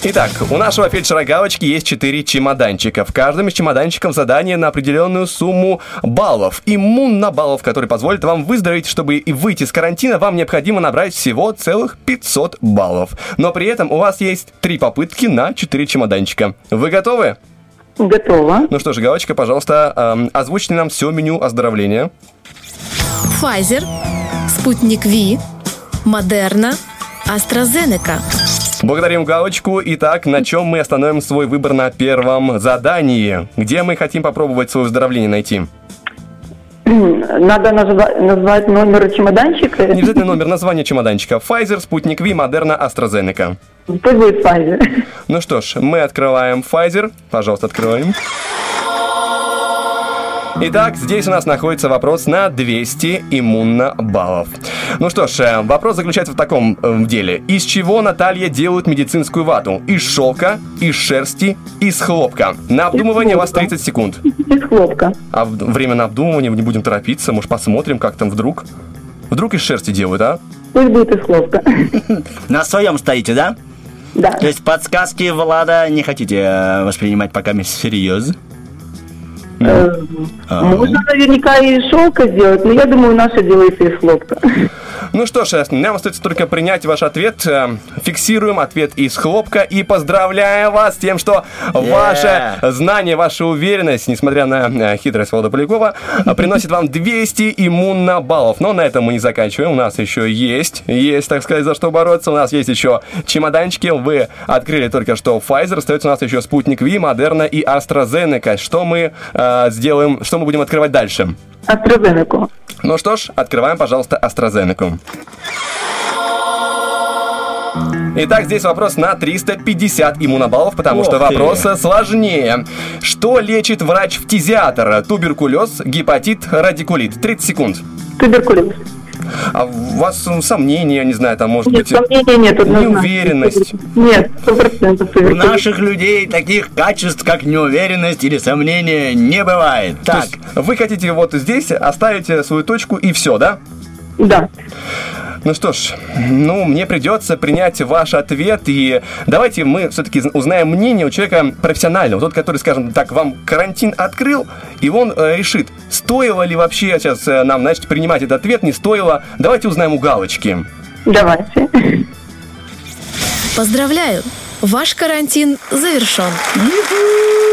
Итак, у нашего фельдшера Галочки есть 4 чемоданчика. В каждом из чемоданчиков задание на определенную сумму баллов. Иммунно баллов, который позволит вам выздороветь, чтобы и выйти из карантина, вам необходимо набрать всего целых 500 баллов. Но при этом у вас есть 3 попытки на 4 чемоданчика. Вы готовы? Готова. Ну что ж, Галочка, пожалуйста, эм, озвучьте нам все меню оздоровления. Pfizer, Спутник Ви, Модерна, AstraZeneca. Благодарим Галочку. Итак, на чем мы остановим свой выбор на первом задании? Где мы хотим попробовать свое выздоровление найти? Надо назва- назвать номер чемоданчика. Не обязательно номер, название чемоданчика. Pfizer, Спутник Ви, Модерна, AstraZeneca. Пусть будет Pfizer. Ну что ж, мы открываем Pfizer. Пожалуйста, открываем. Итак, здесь у нас находится вопрос на 200 иммунно баллов. Ну что ж, э, вопрос заключается в таком э, деле. Из чего, Наталья, делают медицинскую вату? Из шелка, из шерсти, из хлопка. На обдумывание у вас 30 секунд. Из хлопка. А время на обдумывание не будем торопиться, может посмотрим, как там вдруг. Вдруг из шерсти делают, а? Пусть будет из хлопка. На своем стоите, да? Да. То есть подсказки Влада не хотите э, воспринимать пока всерьез? Э, А, Можно наверняка и шелка сделать, но я думаю, наше делается из хлопка. Ну что ж, нам остается только принять ваш ответ. Э, Фиксируем ответ из хлопка и поздравляем вас с тем, что ваше знание, ваша уверенность, несмотря на э, хитрость Влада Полякова, э, приносит вам 200 иммунно баллов. Но на этом мы не заканчиваем. У нас еще есть, есть, так сказать, за что бороться. У нас есть еще чемоданчики. Вы открыли только что Pfizer. Остается у нас еще Спутник Ви, Модерна и AstraZeneca. Что мы э, сделаем, что мы будем открывать дальше? AstraZeneca. Ну что ж, открываем, пожалуйста, AstraZeneca. Итак, здесь вопрос на 350 иммунобаллов, потому Ох что ты. вопрос сложнее. Что лечит врач-фтизиатр? Туберкулез, гепатит, радикулит? 30 секунд. Туберкулез. А у вас м, сомнения, не знаю, там может Нет, быть... сомнений нет, однозначно. Неуверенность. Нет, сто процентов У наших людей таких качеств, как неуверенность или сомнение, не бывает. То Так, есть вы хотите вот здесь оставить свою точку и все, да? Да. Ну что ж, ну, мне придется принять ваш ответ, и давайте мы все-таки узнаем мнение у человека профессионального, тот, который, скажем так, вам карантин открыл, и он э, решит, стоило ли вообще сейчас э, нам, значит, принимать этот ответ, не стоило. Давайте узнаем у Галочки. Давайте. Поздравляю! Ваш карантин завершен.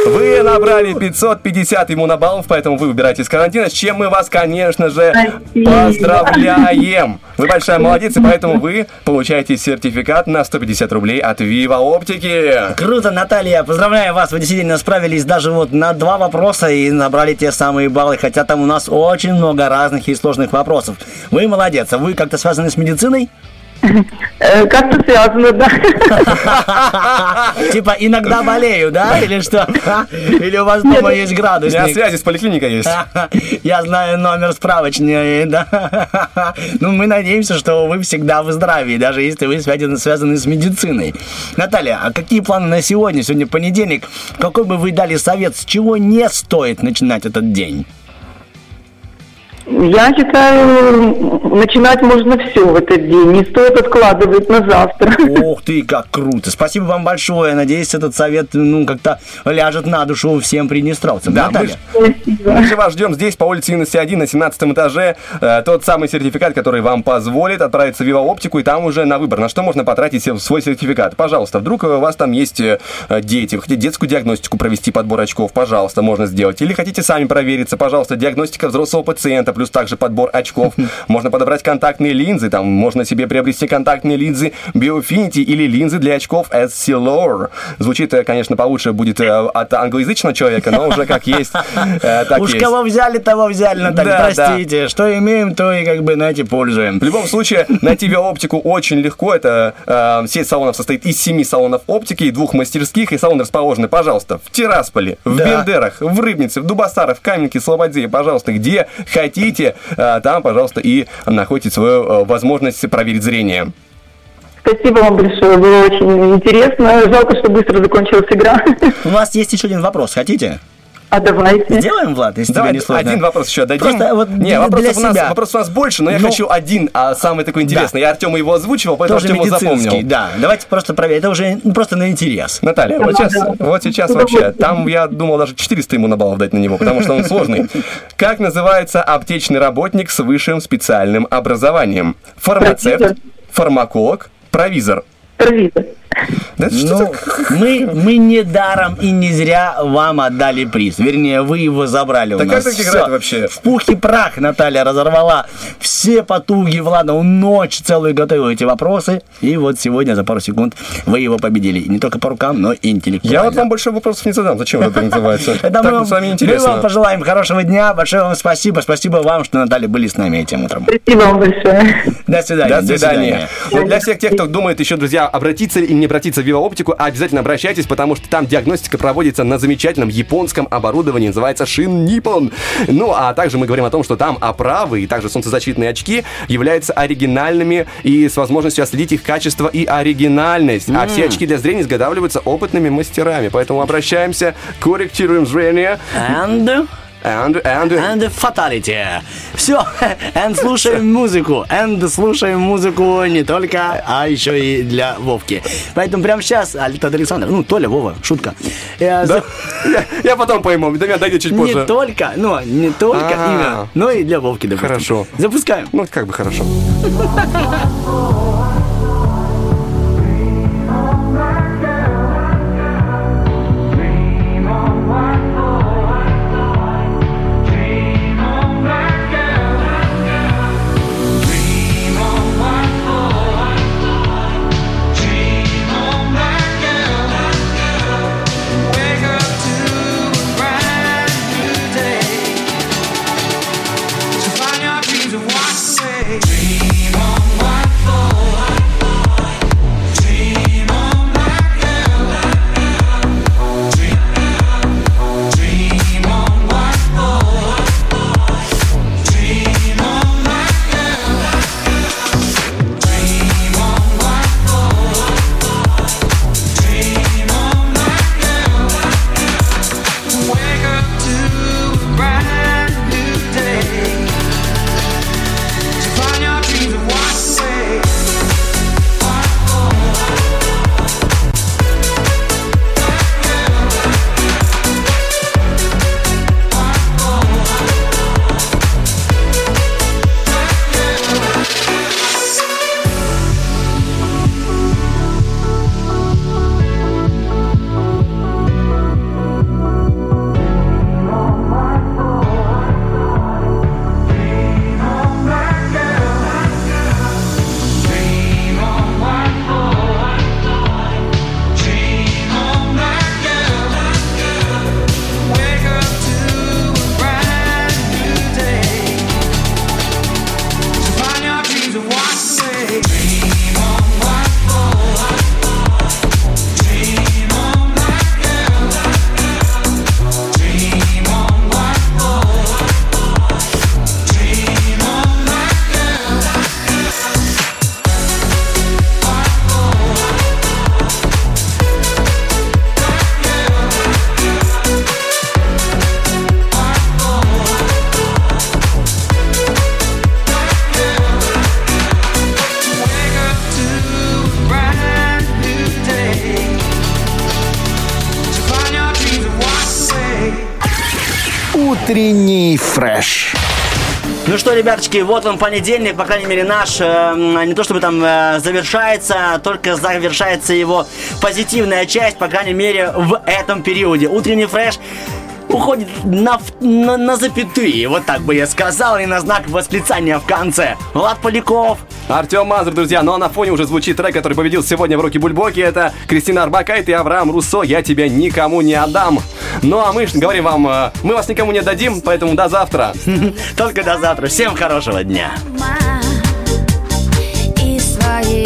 Вы набрали 550 иммунобаллов, поэтому вы выбираете из карантина, с чем мы вас, конечно же, поздравляем. Вы большая молодец, и поэтому вы получаете сертификат на 150 рублей от Viva Оптики. Круто, Наталья, поздравляю вас, вы действительно справились даже вот на два вопроса и набрали те самые баллы, хотя там у нас очень много разных и сложных вопросов. Вы молодец, а вы как-то связаны с медициной? Э, Как-то связано, да. Типа иногда болею, да? Или что? Или у вас дома есть У меня градусник? связи с поликлиникой есть. Я знаю номер справочника, да. Ну, мы надеемся, что вы всегда в здравии, даже если вы связаны, связаны с медициной. Наталья, а какие планы на сегодня? Сегодня понедельник. Какой бы вы дали совет, с чего не стоит начинать этот день? Я считаю, начинать можно все в этот день. Не стоит откладывать на завтра. Ух ты, как круто. Спасибо вам большое. Надеюсь, этот совет, ну, как-то ляжет на душу всем приднестровцам. Да, мы Наталья? ж- Мы же вас ждем здесь, по улице Юности 1, на 17 этаже. Э, Тот самый сертификат, который вам позволит отправиться в Вива Оптику, и там уже на выбор, на что можно потратить свой сертификат. Пожалуйста, вдруг у вас там есть э, дети, вы хотите детскую диагностику провести, подбор очков, пожалуйста, можно сделать. Или хотите сами провериться, пожалуйста, диагностика взрослого пациента, плюс также подбор очков. Можно подобрать контактные линзы, там можно себе приобрести контактные линзы Biofinity или линзы для очков SC-Lore. Звучит, э, конечно, получше будет э, от англоязычного человека, но уже как есть, э, так Уж есть. кого взяли, того взяли, Наталья. Да, да. Простите, что имеем, то и как бы, знаете, пользуем. В любом случае, найти оптику очень легко. Это э, сеть салонов состоит из семи салонов оптики и двух мастерских. И салоны расположены, пожалуйста, в Тирасполе, в Да. Бендерах, в Рыбнице, в Дубасарах, в Каменке, Слободе. Пожалуйста, где хотите, э, там, пожалуйста, и находите свою э, возможность проверить зрение. Спасибо вам большое, было очень интересно. Жалко, что быстро закончилась игра. У нас есть еще один вопрос. Хотите? А давайте. Сделаем, Влад, если Давай тебе не сложно. один вопрос еще дадим. Просто вот не, для вопросов, у нас, себя. вопросов у нас больше, но я Ну, хочу один, а самый такой интересный. Я Артему его озвучивал, поэтому Тоже Артем запомнил. да. Давайте просто проверим. Это уже ну, просто на интерес. Наталья, вот сейчас, вот сейчас вообще, там я думал даже 400 ему на баллов дать на него, потому что он сложный. Как называется аптечный работник с высшим специальным образованием? Фармацевт, фармаколог, провизор. Провизор. Да Ну, мы, мы не даром и не зря вам отдали приз. Вернее, вы его забрали у Да нас. как так играть Всё. вообще? В пух и прах Наталья разорвала все потуги Влада. Он ночь целую готовил эти вопросы. И вот сегодня за пару секунд вы его победили. И не только по рукам, но и интеллектуально. Я вот вам больше вопросов не задам. Зачем это называется? Это Так мы, с вами мы интересно. вам пожелаем хорошего дня. Большое вам спасибо. Спасибо вам, что, Наталья, были с нами этим утром. Спасибо вам большое. До свидания. До свидания. Для всех тех, кто думает еще, друзья, обратиться или не обратиться в Viva Оптику, обязательно обращайтесь, потому что там диагностика проводится на замечательном японском оборудовании, называется Shin Nippon. Ну, а также мы говорим о том, что там оправы и также солнцезащитные очки являются оригинальными и с возможностью отследить их качество и оригинальность. А М. все очки для зрения изготавливаются опытными мастерами, поэтому обращаемся, корректируем зрение. And... And, and, and fatality. Все, and слушаем музыку. And слушаем музыку не только, а еще и для Вовки. Поэтому прямо сейчас Альтад Александр, ну, Толя, Вова, шутка. Я, за- Я, я потом пойму, до меня дойдет чуть позже. Не только, ну, не только А. именно, но и для Вовки, допустим. Хорошо. Запускаем. Ну, как бы хорошо. что, ребяточки, вот он понедельник, по крайней мере наш, э, не то чтобы там э, завершается, только завершается его позитивная часть, по крайней мере в этом периоде. Утренний фреш уходит на, на, на запятые, вот так бы я сказал, и на знак восклицания в конце. Влад Поляков. Артем Мазур, друзья, ну а на фоне уже звучит трек, который победил сегодня в руки Бульбоки. Это Кристина Арбакайт и Авраам Руссо «Я тебя никому не отдам». Ну а мы говорим вам, э, мы вас никому не отдадим, поэтому до завтра. Только до завтра. Всем хорошего дня. и свои